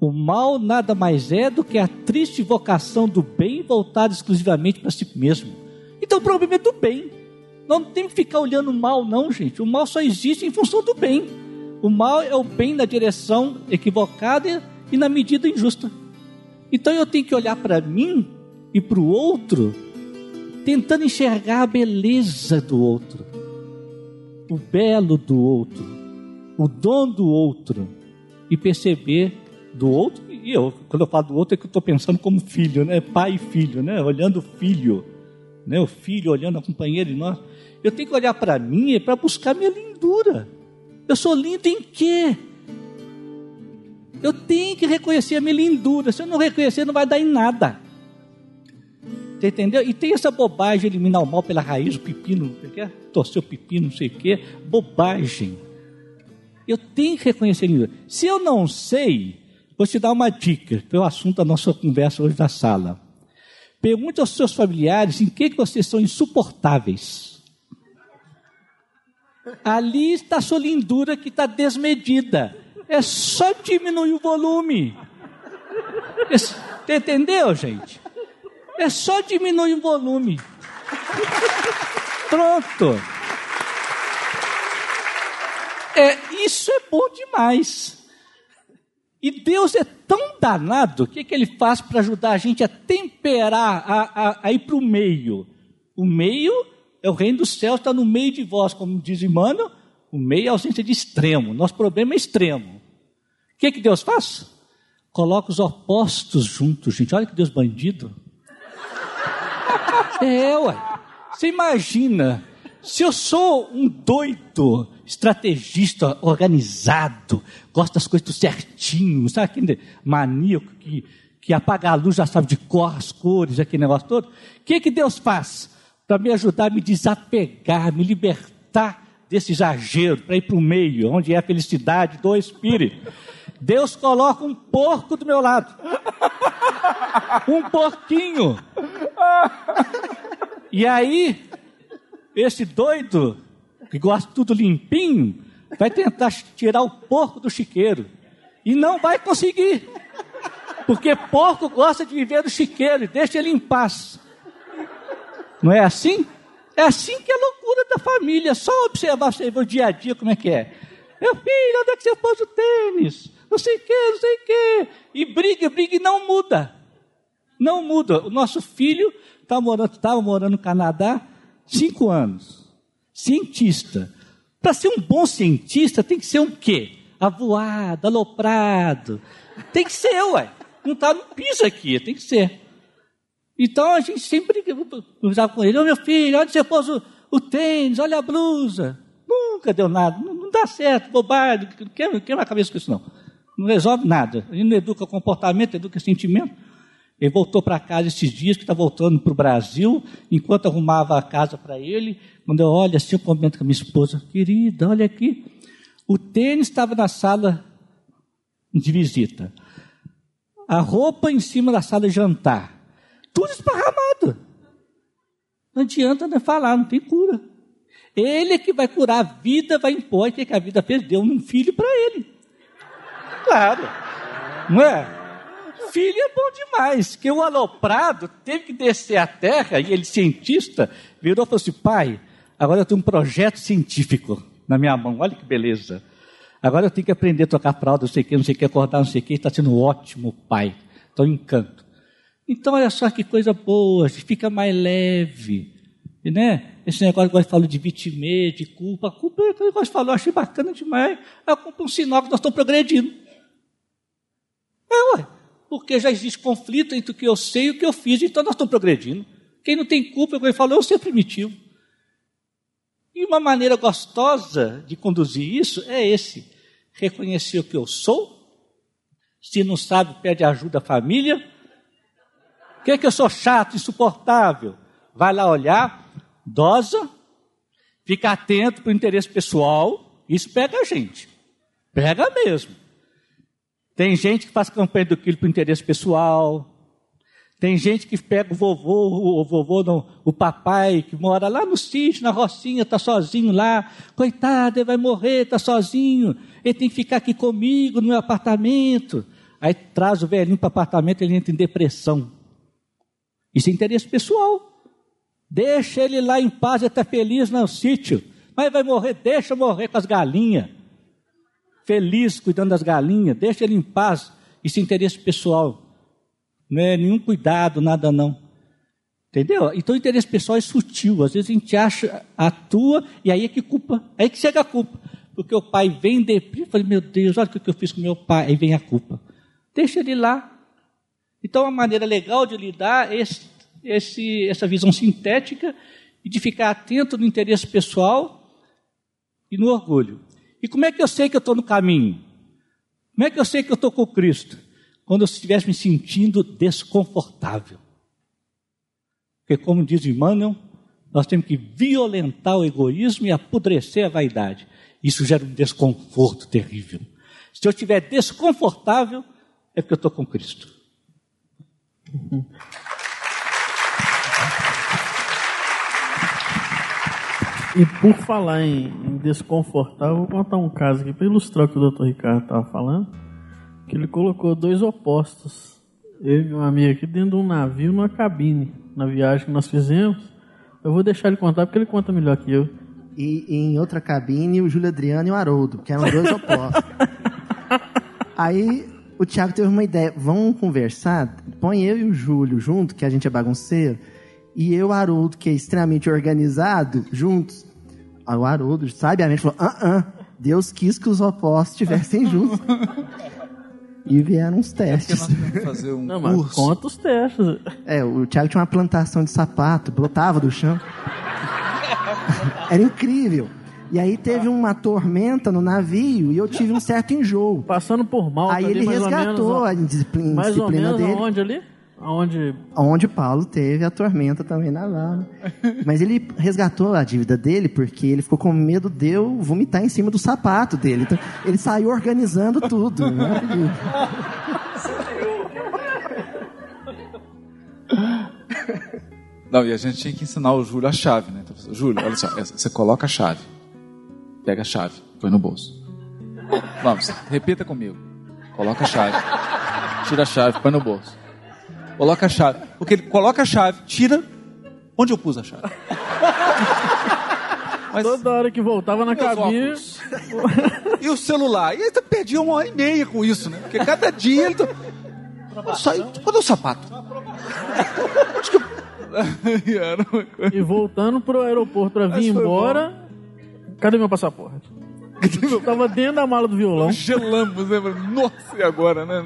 S5: O mal nada mais é do que a triste vocação do bem voltada exclusivamente para si mesmo. Então o problema é do bem. Não tem que ficar olhando o mal, não, gente. O mal só existe em função do bem. O mal é o bem na direção equivocada e na medida injusta. Então eu tenho que olhar para mim e para o outro, tentando enxergar a beleza do outro, o belo do outro, o dom do outro, e perceber do outro, e eu, quando eu falo do outro, é que eu estou pensando como filho, né? Pai e filho, né? Olhando o filho, né? O filho olhando a companheira de nós. Eu tenho que olhar para mim para buscar minha lindura. Eu sou lindo em quê? Eu tenho que reconhecer a minha lindura. Se eu não reconhecer, não vai dar em nada. Você entendeu? E tem essa bobagem, eliminar o mal pela raiz, o pepino, torcer o pepino, não sei o quê. Bobagem. Eu tenho que reconhecer a lindura. Se eu não sei, Vou te dar uma dica, que é o assunto da nossa conversa hoje na sala. Pergunte aos seus familiares em que, que vocês são insuportáveis. Ali está a sua lindura que está desmedida. É só diminuir o volume. Entendeu, gente? É só diminuir o volume. Pronto. É, isso é bom demais. E Deus é tão danado, o que, que ele faz para ajudar a gente a temperar, a, a, a ir para o meio? O meio é o reino dos céus, está no meio de vós, como diz Emmanuel, o meio é ausência de extremo. Nosso problema é extremo. O que, que Deus faz? Coloca os opostos juntos, gente. Olha que Deus bandido. É, ué. Você imagina, se eu sou um doido, estrategista, organizado, gosta das coisas certinho, sabe aquele maníaco que, que apaga a luz, já sabe de cor as cores, aquele negócio todo. O que, que Deus faz para me ajudar a me desapegar, me libertar desse exagero, para ir para o meio, onde é a felicidade do Espírito? Deus coloca um porco do meu lado. Um porquinho. E aí, esse doido, que gosta tudo limpinho, vai tentar tirar o porco do chiqueiro. E não vai conseguir. Porque porco gosta de viver no chiqueiro e deixa ele em paz. Não é assim? É assim que é a loucura da família. Só observar você o dia a dia como é que é. Meu filho, onde é que você pôs o tênis? Não sei o que, não sei o que. E briga, briga e não muda. Não muda. O nosso filho estava tá morando, estava morando no Canadá cinco anos. Cientista. Para ser um bom cientista, tem que ser um quê? Avoado, aloprado. Tem que ser, ué. Não está no piso aqui, tem que ser. Então a gente sempre usava com ele, ô meu filho, onde você pôs o, o, tênis, olha a blusa. Nunca deu nada, não, não dá certo, bobagem, queima, queima a cabeça com isso não. Não resolve nada. Gente não educa comportamento, educa sentimento. Ele voltou para casa esses dias, que está voltando para o Brasil, enquanto arrumava a casa para ele, quando eu olho assim, eu comento com a minha esposa, querida, olha aqui, o tênis estava na sala de visita, a roupa em cima da sala de jantar, tudo esparramado. Não adianta nem falar, não tem cura. Ele é que vai curar a vida, vai impor o que a vida perdeu num filho para ele. Claro, não é? filho é bom demais, que o aloprado teve que descer a terra e ele, cientista, virou e falou assim: pai, agora eu tenho um projeto científico na minha mão, olha que beleza. Agora eu tenho que aprender a tocar fralda, não sei o que, não sei o que, acordar, não sei o que, está sendo um ótimo pai, estou em encanto. Então, olha só que coisa boa, fica mais leve. Né? Esse negócio que eu falo de vitimê, de culpa, a culpa é que eu falou, achei bacana demais. A culpa é um sinal que nós estamos progredindo. É, ué porque já existe conflito entre o que eu sei e o que eu fiz, então nós estamos progredindo. Quem não tem culpa, como ele falou, eu ser primitivo. E uma maneira gostosa de conduzir isso é esse: reconhecer o que eu sou. Se não sabe, pede ajuda à família. O que, que eu sou chato, insuportável? Vai lá olhar, dosa, fica atento para o interesse pessoal, isso pega a gente. Pega mesmo. Tem gente que faz campanha do quilo para interesse pessoal. Tem gente que pega o vovô, o vovô, não, o papai, que mora lá no sítio, na rocinha, está sozinho lá. Coitado, ele vai morrer, está sozinho. Ele tem que ficar aqui comigo no meu apartamento. Aí traz o velhinho para o apartamento, ele entra em depressão. Isso é interesse pessoal. Deixa ele lá em paz, ele está feliz no sítio. Mas vai morrer, deixa morrer com as galinhas. Feliz cuidando das galinhas, deixa ele em paz. Isso é interesse pessoal. Não é nenhum cuidado, nada não. Entendeu? Então o interesse pessoal é sutil. Às vezes a gente acha, atua, e aí é que culpa, aí que chega a culpa. Porque o pai vem deprimido, fala, meu Deus, olha o que eu fiz com meu pai, aí vem a culpa. Deixa ele lá. Então a maneira legal de lidar é esse, esse, essa visão sintética e de ficar atento no interesse pessoal e no orgulho. E como é que eu sei que eu estou no caminho? Como é que eu sei que eu estou com Cristo? Quando eu estiver me sentindo desconfortável. Porque, como diz Emmanuel, nós temos que violentar o egoísmo e apodrecer a vaidade. Isso gera um desconforto terrível. Se eu estiver desconfortável, é porque eu estou com Cristo.
S2: E por falar em, em desconfortável, vou contar um caso aqui para ilustrar o que o Dr. Ricardo estava falando. Que ele colocou dois opostos, eu e meu amigo aqui, dentro de um navio, numa cabine, na viagem que nós fizemos. Eu vou deixar ele contar porque ele conta melhor que eu.
S10: E, e em outra cabine, o Júlio Adriano e o Haroldo, que eram dois opostos. Aí o Thiago teve uma ideia: vamos conversar? Põe eu e o Júlio junto, que a gente é bagunceiro, e eu, Haroldo, que é extremamente organizado, juntos. Aí o Haroldo, sabiamente, falou: ah, ah, Deus quis que os opostos estivessem juntos. E vieram uns testes.
S4: fazer um
S2: Não, mas
S4: curso.
S2: conta os testes.
S10: É, o Thiago tinha uma plantação de sapato, brotava do chão. Era incrível. E aí teve uma tormenta no navio e eu tive um certo enjoo.
S2: Passando por mal.
S10: Aí ele resgatou a disciplina,
S2: Mais ou menos
S10: dele.
S2: aonde ali? Aonde
S10: Onde Paulo teve a tormenta também na lama. Mas ele resgatou a dívida dele porque ele ficou com medo de eu vomitar em cima do sapato dele. Então, ele saiu organizando tudo. né?
S4: Não, e a gente tinha que ensinar o Júlio a chave, né? Então, Júlio, olha só, você coloca a chave. Pega a chave, põe no bolso. Vamos, repita comigo. Coloca a chave. Tira a chave, põe no bolso. Coloca a chave. Porque ele coloca a chave, tira. Onde eu pus a chave? Mas
S2: toda hora que voltava na cabine.
S4: e o celular? E aí tu perdia uma hora e meia com isso, né? Porque cada dia ele. Só, cadê o sapato? Acho que eu...
S2: E voltando pro aeroporto pra vir embora. Cadê meu passaporte? Tava dentro da mala do violão.
S4: Gelamos, né? Nossa, e agora, né?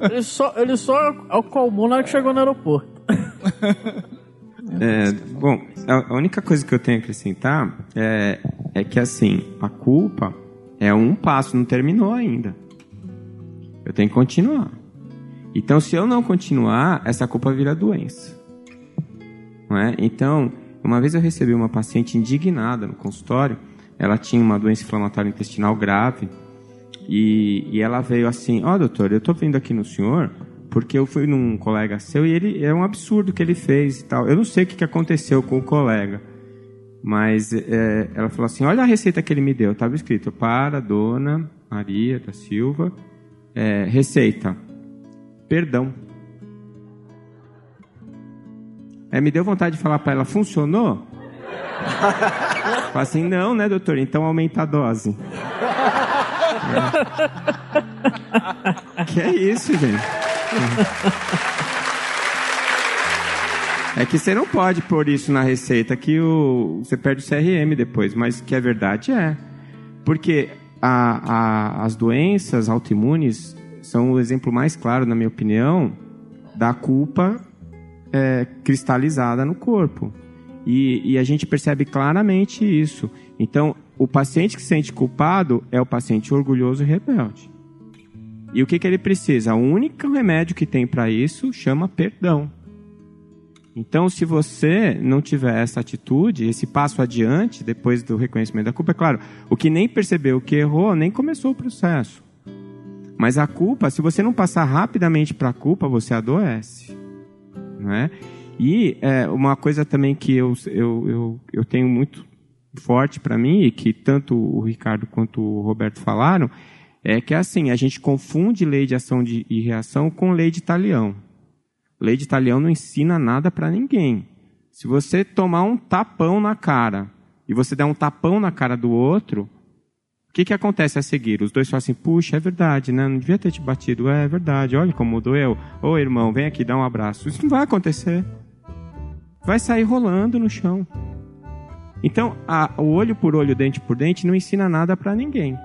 S2: Ele só, ele só acalmou na hora que chegou no aeroporto.
S6: É, bom, a a única coisa que eu tenho a acrescentar é, é que, assim, a culpa é um passo, não terminou ainda. Eu tenho que continuar. Então, se eu não continuar, essa culpa vira doença. Não é? Então, uma vez eu recebi uma paciente indignada no consultório, ela tinha uma doença inflamatória intestinal grave, e, e ela veio assim: Ó, doutor, eu tô vindo aqui no senhor porque eu fui num colega seu e ele é um absurdo que ele fez e tal. Eu não sei o que que aconteceu com o colega, mas é, ela falou assim: Olha a receita que ele me deu. Estava escrito para Dona Maria da Silva, é, receita, perdão. Aí me deu vontade de falar para ela: Funcionou? Falei assim: Não, né, doutor? Então aumenta a dose. Que é isso, gente? É que você não pode pôr isso na receita que o, você perde o CRM depois, mas que a verdade é. Porque a- a- as doenças autoimunes são o exemplo mais claro, na minha opinião, da culpa é, cristalizada no corpo. E, e a gente percebe claramente isso. Então, o paciente que se sente culpado é o paciente orgulhoso e rebelde. E o que, que ele precisa? O único remédio que tem para isso chama perdão. Então, se você não tiver essa atitude, esse passo adiante, depois do reconhecimento da culpa, é claro, o que nem percebeu que errou, nem começou o processo. Mas a culpa, se você não passar rapidamente para a culpa, você adoece. Não é? E é, uma coisa também que eu, eu, eu, eu tenho muito forte para mim, e que tanto o Ricardo quanto o Roberto falaram, é que assim, a gente confunde lei de ação de, e reação com lei de talião. Lei de talião não ensina nada para ninguém. Se você tomar um tapão na cara e você der um tapão na cara do outro, que, que acontece a seguir? Os dois falam assim, puxa, é verdade, né? Não devia ter te batido. É, é verdade, olha como doeu. Ô irmão, vem aqui, dá um abraço. Isso não vai acontecer. Vai sair rolando no chão. Então, a, o olho por olho, dente por dente, não ensina nada para ninguém.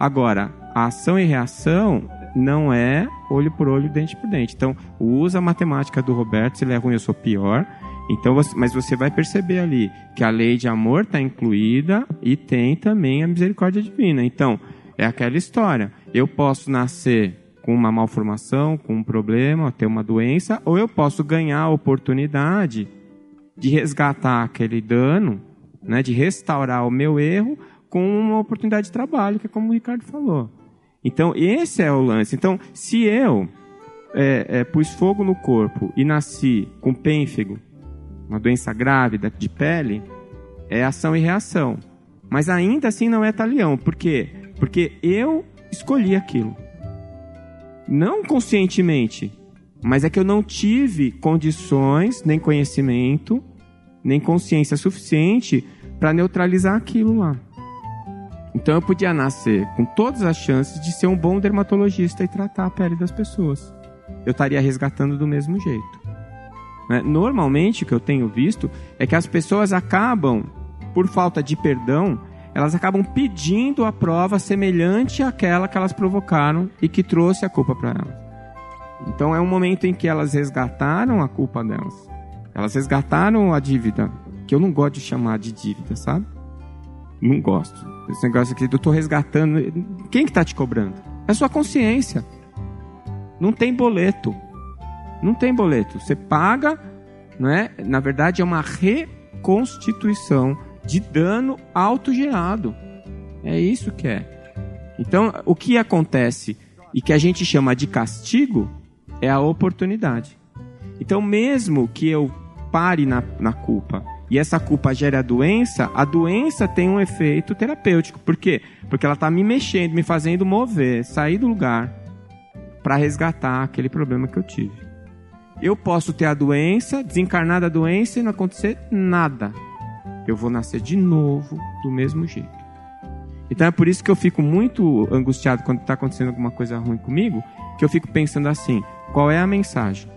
S6: Agora, a ação e reação não é olho por olho, dente por dente. Então, usa a matemática do Roberto, se ele é ruim, eu sou pior. Então, mas você vai perceber ali que a lei de amor está incluída e tem também a misericórdia divina. Então, é aquela história. Eu posso nascer com uma malformação, com um problema, ter uma doença, ou eu posso ganhar a oportunidade de resgatar aquele dano, né, de restaurar o meu erro com uma oportunidade de trabalho, que é como o Ricardo falou. Então, esse é o lance. Então, se eu é, é, pus fogo no corpo e nasci com pênfigo, uma doença grave de pele, é ação e reação. Mas ainda assim não é talião. Por quê? Porque eu escolhi aquilo. Não conscientemente, mas é que eu não tive condições, nem conhecimento, nem consciência suficiente para neutralizar aquilo lá. Então eu podia nascer com todas as chances de ser um bom dermatologista e tratar a pele das pessoas. Eu estaria resgatando do mesmo jeito. Né? Normalmente, o que eu tenho visto é que as pessoas acabam, por falta de perdão, elas acabam pedindo a prova semelhante àquela que elas provocaram e que trouxe a culpa para elas. Então é um momento em que elas resgataram a culpa delas. Elas resgataram a dívida, que eu não gosto de chamar de dívida, sabe? Não gosto. Esse negócio aqui, eu estou resgatando. Quem que está te cobrando? É a sua consciência. Não tem boleto. Não tem boleto. Você paga, não é? Na verdade, é uma reconstituição de dano autogerado. É isso que é. Então, o que acontece e que a gente chama de castigo é a oportunidade. Então, mesmo que eu pare na, na culpa e essa culpa gera a doença, a doença tem um efeito terapêutico. Por quê? Porque ela está me mexendo, me fazendo mover, sair do lugar para resgatar aquele problema que eu tive. Eu posso ter a doença, desencarnar da doença e não acontecer nada. Eu vou nascer de novo do mesmo jeito. Então é por isso que eu fico muito angustiado quando está acontecendo alguma coisa ruim comigo, que eu fico pensando assim: qual é a mensagem?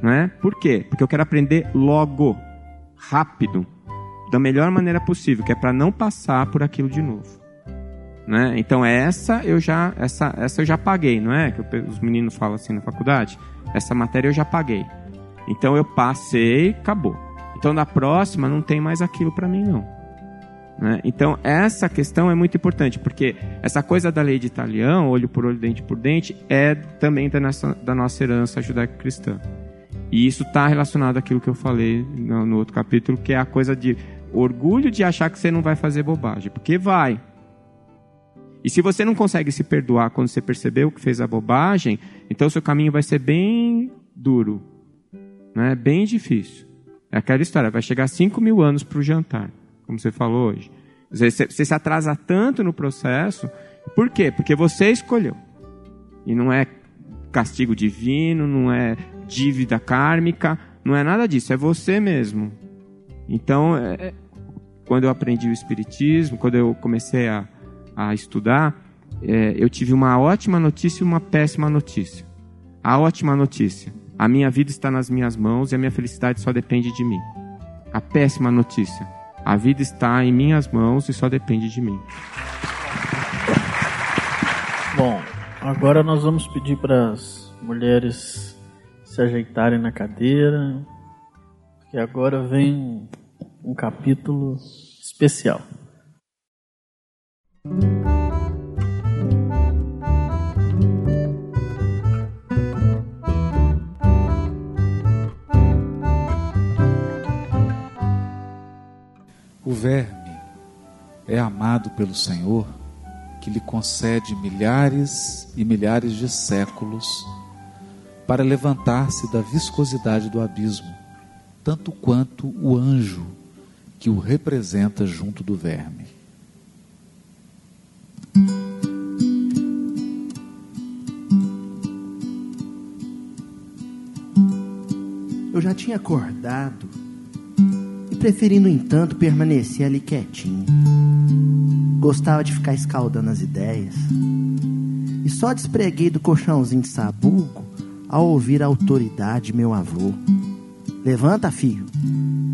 S6: Não é? Por quê? Porque eu quero aprender logo rápido, da melhor maneira possível, que é para não passar por aquilo de novo. Né? Então essa eu já essa essa eu já paguei, não é? Que os meninos falam assim na faculdade. Essa matéria eu já paguei. Então eu passei, acabou. Então na próxima não tem mais aquilo para mim não. Né? Então essa questão é muito importante porque essa coisa da lei de Italião, olho por olho, dente por dente, é também da nossa, da nossa herança judaico-cristã. E isso está relacionado àquilo que eu falei no, no, outro capítulo, que é a coisa de orgulho de achar que você não vai fazer bobagem, porque vai. E se você não consegue se perdoar quando você percebeu que fez a bobagem, então seu caminho vai ser bem duro, né? bem difícil. É aquela história, vai chegar 5 mil anos para o jantar, como você falou hoje. Você, se atrasa tanto no processo, por quê? Porque você escolheu. E não é castigo divino, não é dívida kármica, não é nada disso, é você mesmo. Então, é, quando eu aprendi o Espiritismo, quando eu comecei a, a estudar, é, eu tive uma ótima notícia e uma péssima notícia. A ótima notícia: a minha vida está nas minhas mãos e a minha felicidade só depende de mim. A péssima notícia: a vida está em minhas mãos e só depende de mim.
S2: Bom, agora nós vamos pedir para as mulheres se ajeitarem na cadeira, porque agora vem um capítulo especial.
S4: O verme é amado pelo Senhor, que lhe concede milhares e milhares de séculos para levantar-se da viscosidade do abismo, tanto quanto o anjo que o representa junto do verme.
S10: Tinha acordado e preferi, no entanto, permanecer ali quietinho. Gostava de ficar escaldando as ideias. E só despreguei do colchãozinho de sabugo ao ouvir a autoridade meu avô. Levanta, filho.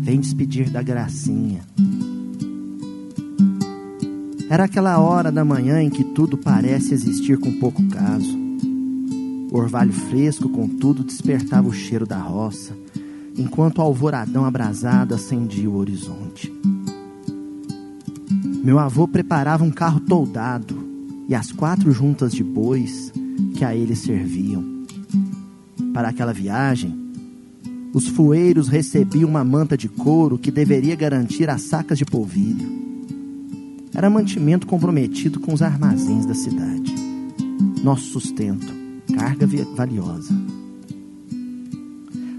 S10: Vem despedir da gracinha. Era aquela hora da manhã em que tudo parece existir com pouco caso. O orvalho fresco, contudo, despertava o cheiro da roça, enquanto o alvoradão abrasado acendia o horizonte. Meu avô preparava um carro toldado e as quatro juntas de bois que a ele serviam. Para aquela viagem, os fueiros recebiam uma manta de couro que deveria garantir as sacas de polvilho. Era mantimento comprometido com os armazéns da cidade. Nosso sustento, carga valiosa.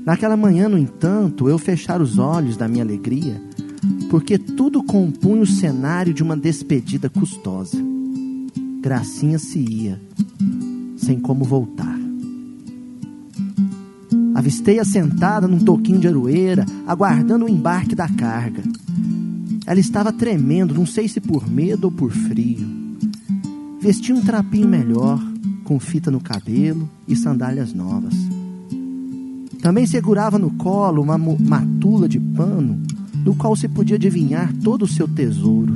S10: Naquela manhã, no entanto, eu fechara os olhos da minha alegria, porque tudo compunha o cenário de uma despedida custosa. Gracinha se ia, sem como voltar. Avistei-a sentada num toquinho de aroeira, aguardando o embarque da carga. Ela estava tremendo, não sei se por medo ou por frio. Vestia um trapinho melhor, com fita no cabelo e sandálias novas. Também segurava no colo uma matula de pano, do qual se podia adivinhar todo o seu tesouro: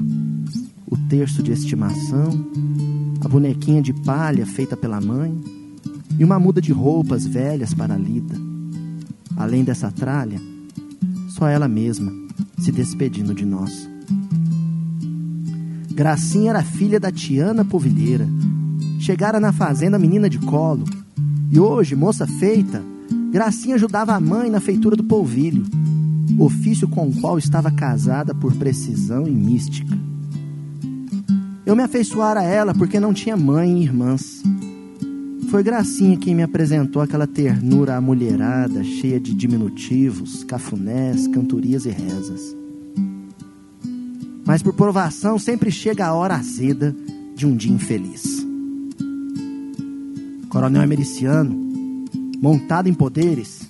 S10: o terço de estimação, a bonequinha de palha feita pela mãe e uma muda de roupas velhas para lida. Além dessa tralha, só ela mesma se despedindo de nós. Gracinha era filha da Tiana Povilheira. Chegara na fazenda menina de colo. E hoje, moça feita, Gracinha ajudava a mãe na feitura do polvilho, ofício com o qual estava casada por precisão e mística. Eu me afeiçoara a ela porque não tinha mãe e irmãs. Foi Gracinha quem me apresentou aquela ternura amulherada, cheia de diminutivos, cafunés, cantorias e rezas. Mas por provação sempre chega a hora azeda de um dia infeliz. Coronel Emericiano, montado em poderes,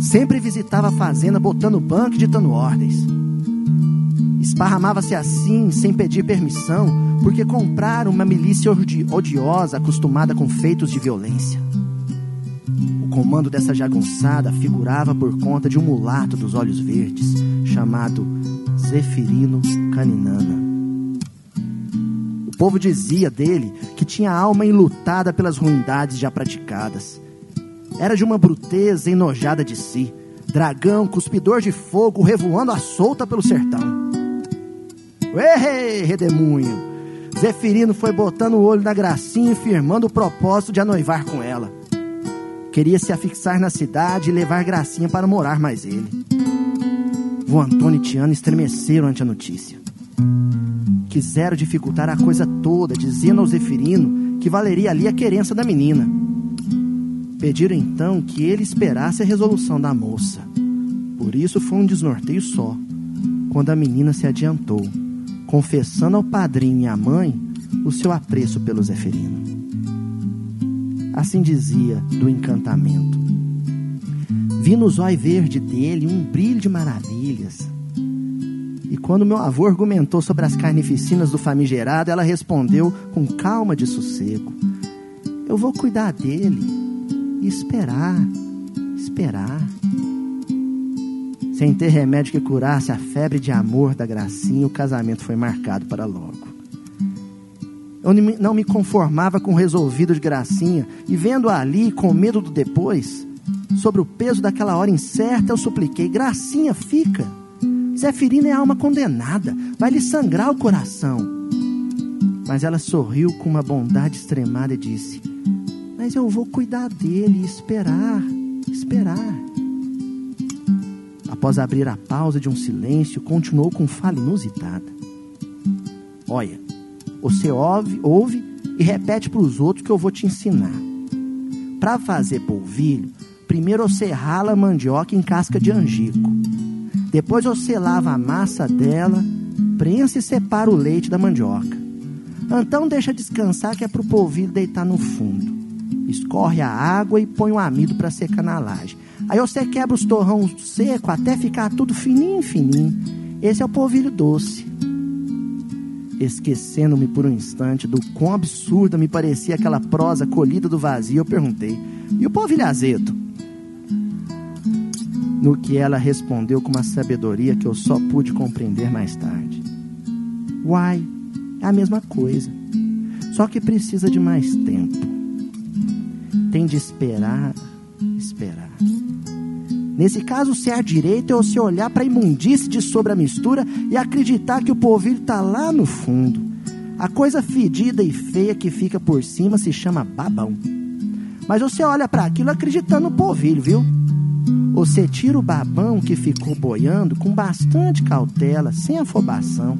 S10: sempre visitava a fazenda botando banco e ditando ordens. Esparramava-se assim, sem pedir permissão, porque compraram uma milícia odiosa acostumada com feitos de violência. O comando dessa jagunçada figurava por conta de um mulato dos olhos verdes, chamado Zefirino Caninana. O povo dizia dele que tinha alma enlutada pelas ruindades já praticadas. Era de uma bruteza enojada de si, dragão, cuspidor de fogo, revoando à solta pelo sertão. Ei, redemunho! Zefirino foi botando o olho na gracinha e firmando o propósito de anoivar com ela. Queria se afixar na cidade e levar Gracinha para morar mais ele. O Antônio e Tiana estremeceram ante a notícia. Quiseram dificultar a coisa toda, dizendo ao Zefirino que valeria ali a querença da menina. Pediram então que ele esperasse a resolução da moça. Por isso foi um desnorteio só, quando a menina se adiantou confessando ao padrinho e à mãe o seu apreço pelo Zeferino. Assim dizia do encantamento. Vi no zóio verde dele um brilho de maravilhas. E quando meu avô argumentou sobre as carnificinas do famigerado, ela respondeu com calma de sossego: Eu vou cuidar dele e esperar, esperar sem ter remédio que curasse a febre de amor da gracinha, o casamento foi marcado para logo. Eu não me conformava com o resolvido de gracinha, e vendo-a ali com medo do depois, sobre o peso daquela hora incerta, eu supliquei: Gracinha, fica. Zefirina é alma condenada, vai lhe sangrar o coração. Mas ela sorriu com uma bondade extremada e disse: Mas eu vou cuidar dele e esperar, esperar após abrir a pausa de um silêncio, continuou com fala inusitada. Olha, você ouve, ouve e repete para os outros que eu vou te ensinar. Para fazer polvilho, primeiro você rala a mandioca em casca de angico. Depois você lava a massa dela, prensa e separa o leite da mandioca. Então deixa descansar que é pro polvilho deitar no fundo. Escorre a água e põe o amido para secar na laje. Aí você quebra os torrão seco até ficar tudo fininho, fininho. Esse é o polvilho doce. Esquecendo-me por um instante do quão absurda me parecia aquela prosa colhida do vazio, eu perguntei: E o polvilho azedo? No que ela respondeu com uma sabedoria que eu só pude compreender mais tarde: Uai, é a mesma coisa, só que precisa de mais tempo. Tem de esperar, esperar. Nesse caso, ser a direita é você olhar para a imundície de sobre a mistura e acreditar que o polvilho está lá no fundo. A coisa fedida e feia que fica por cima se chama babão. Mas você olha para aquilo acreditando no polvilho, viu? Você tira o babão que ficou boiando com bastante cautela, sem afobação.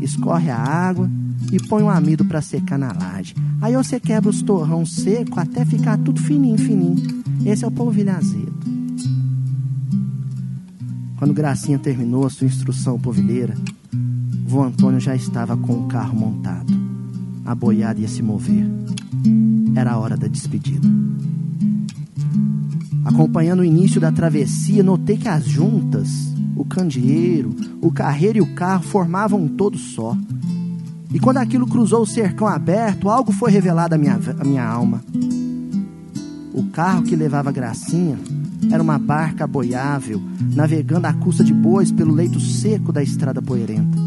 S10: Escorre a água e põe um amido para secar na laje. Aí você quebra os torrão seco até ficar tudo fininho, fininho. Esse é o polvilho azedo. Quando Gracinha terminou a sua instrução povilheira, vô Antônio já estava com o carro montado. A boiada ia se mover. Era a hora da despedida. Acompanhando o início da travessia, notei que as juntas, o candeeiro, o carreiro e o carro formavam um todo só. E quando aquilo cruzou o cercão aberto, algo foi revelado à minha, à minha alma. O carro que levava Gracinha era uma barca boiável, navegando à custa de bois pelo leito seco da estrada poeirenta.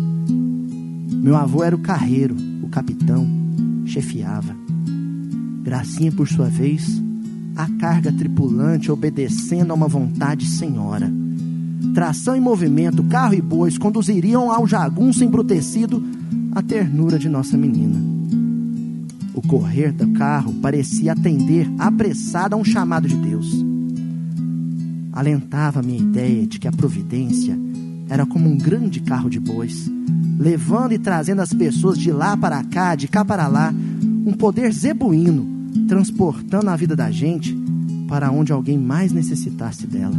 S10: Meu avô era o carreiro, o capitão, chefiava. Gracinha, por sua vez, a carga tripulante obedecendo a uma vontade senhora. Tração em movimento, carro e bois conduziriam ao jagunço embrutecido a ternura de nossa menina. O correr do carro parecia atender apressado a um chamado de Deus. Alentava minha ideia de que a providência era como um grande carro de bois, levando e trazendo as pessoas de lá para cá, de cá para lá, um poder zebuíno, transportando a vida da gente para onde alguém mais necessitasse dela.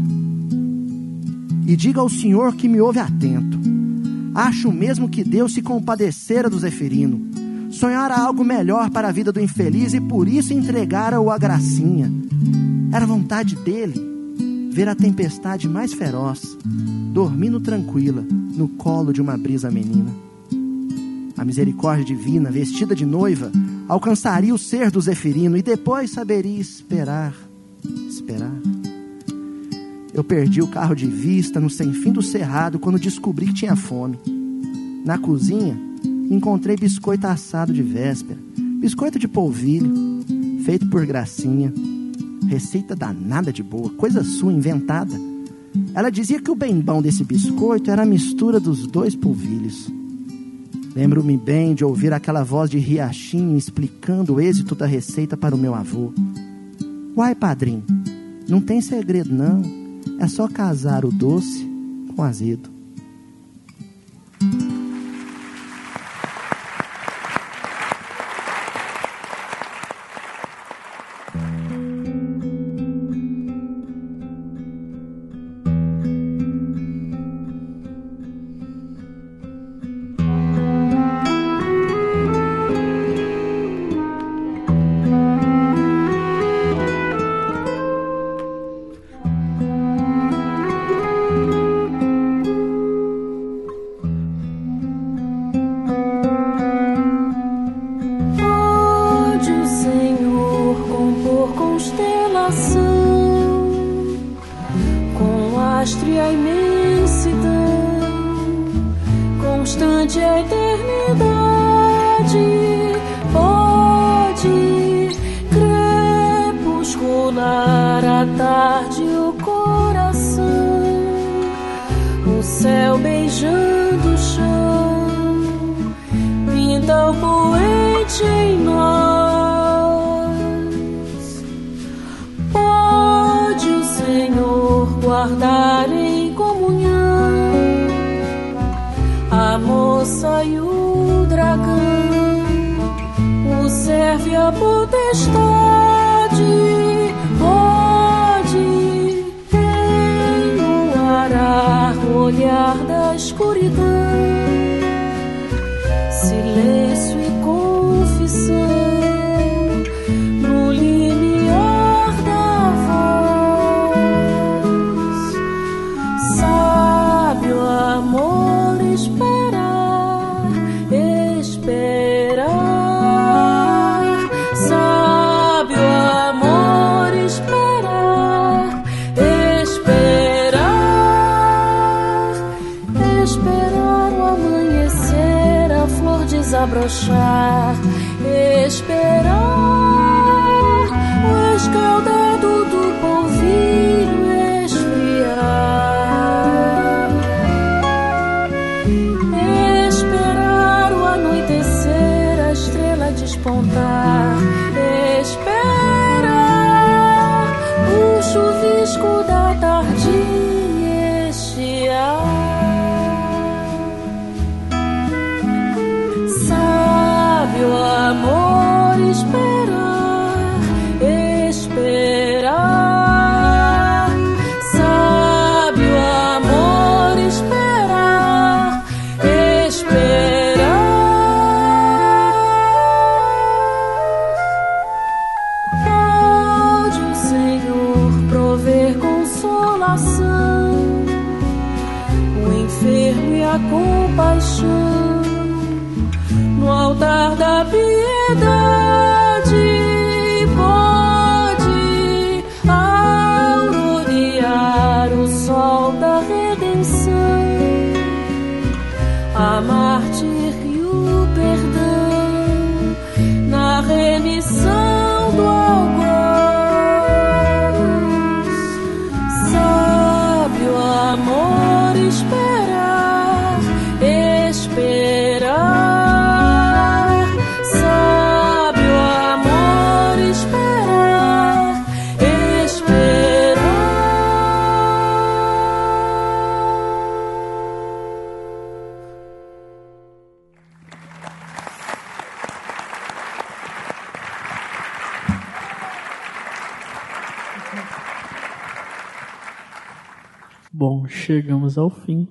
S10: E diga ao Senhor que me ouve atento. Acho mesmo que Deus se compadecera do Zeferino. Sonhara algo melhor para a vida do infeliz e por isso entregara-o a gracinha. Era vontade dele ver a tempestade mais feroz, dormindo tranquila no colo de uma brisa menina. A misericórdia divina, vestida de noiva, alcançaria o ser do Zeferino e depois saberia esperar, esperar. Eu perdi o carro de vista no sem fim do cerrado quando descobri que tinha fome. Na cozinha, encontrei biscoito assado de véspera, biscoito de polvilho, feito por Gracinha. Receita danada de boa, coisa sua inventada. Ela dizia que o bem bom desse biscoito era a mistura dos dois polvilhos. Lembro-me bem de ouvir aquela voz de Riachinho explicando o êxito da receita para o meu avô. Uai, padrinho, não tem segredo não. É só casar o doce com o azedo.
S2: Chegamos ao fim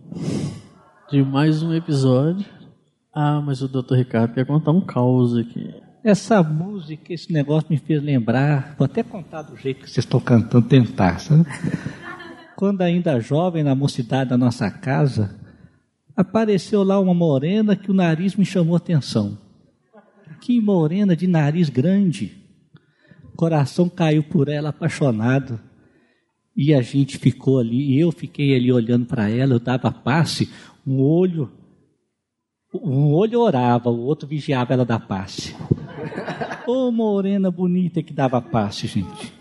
S2: de mais um episódio. Ah, mas o Dr. Ricardo quer contar um caos aqui.
S5: Essa música, esse negócio me fez lembrar, vou até contar do jeito que vocês estão cantando, tentar, sabe? Quando ainda jovem, na mocidade da nossa casa, apareceu lá uma morena que o nariz me chamou a atenção. Que morena de nariz grande. Coração caiu por ela apaixonado. E a gente ficou ali, e eu fiquei ali olhando para ela, eu dava passe, um olho, um olho orava, o outro vigiava ela dar passe. Ô morena bonita que dava passe, gente.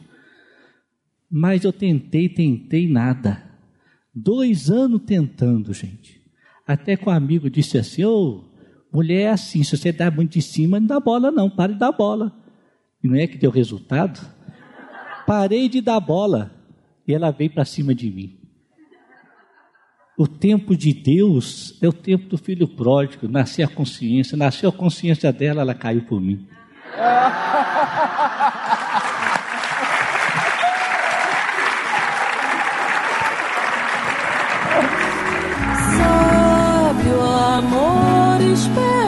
S5: Mas eu tentei, tentei, nada. Dois anos tentando, gente. Até que um amigo disse assim, ô, mulher é assim, se você dá muito de cima, não dá bola não, pare de dar bola. E não é que deu resultado? Parei de dar bola e ela veio para cima de mim. O tempo de Deus é o tempo do filho pródigo, nasceu a consciência, nasceu a consciência dela, ela caiu por mim.
S8: Sábio amor espera.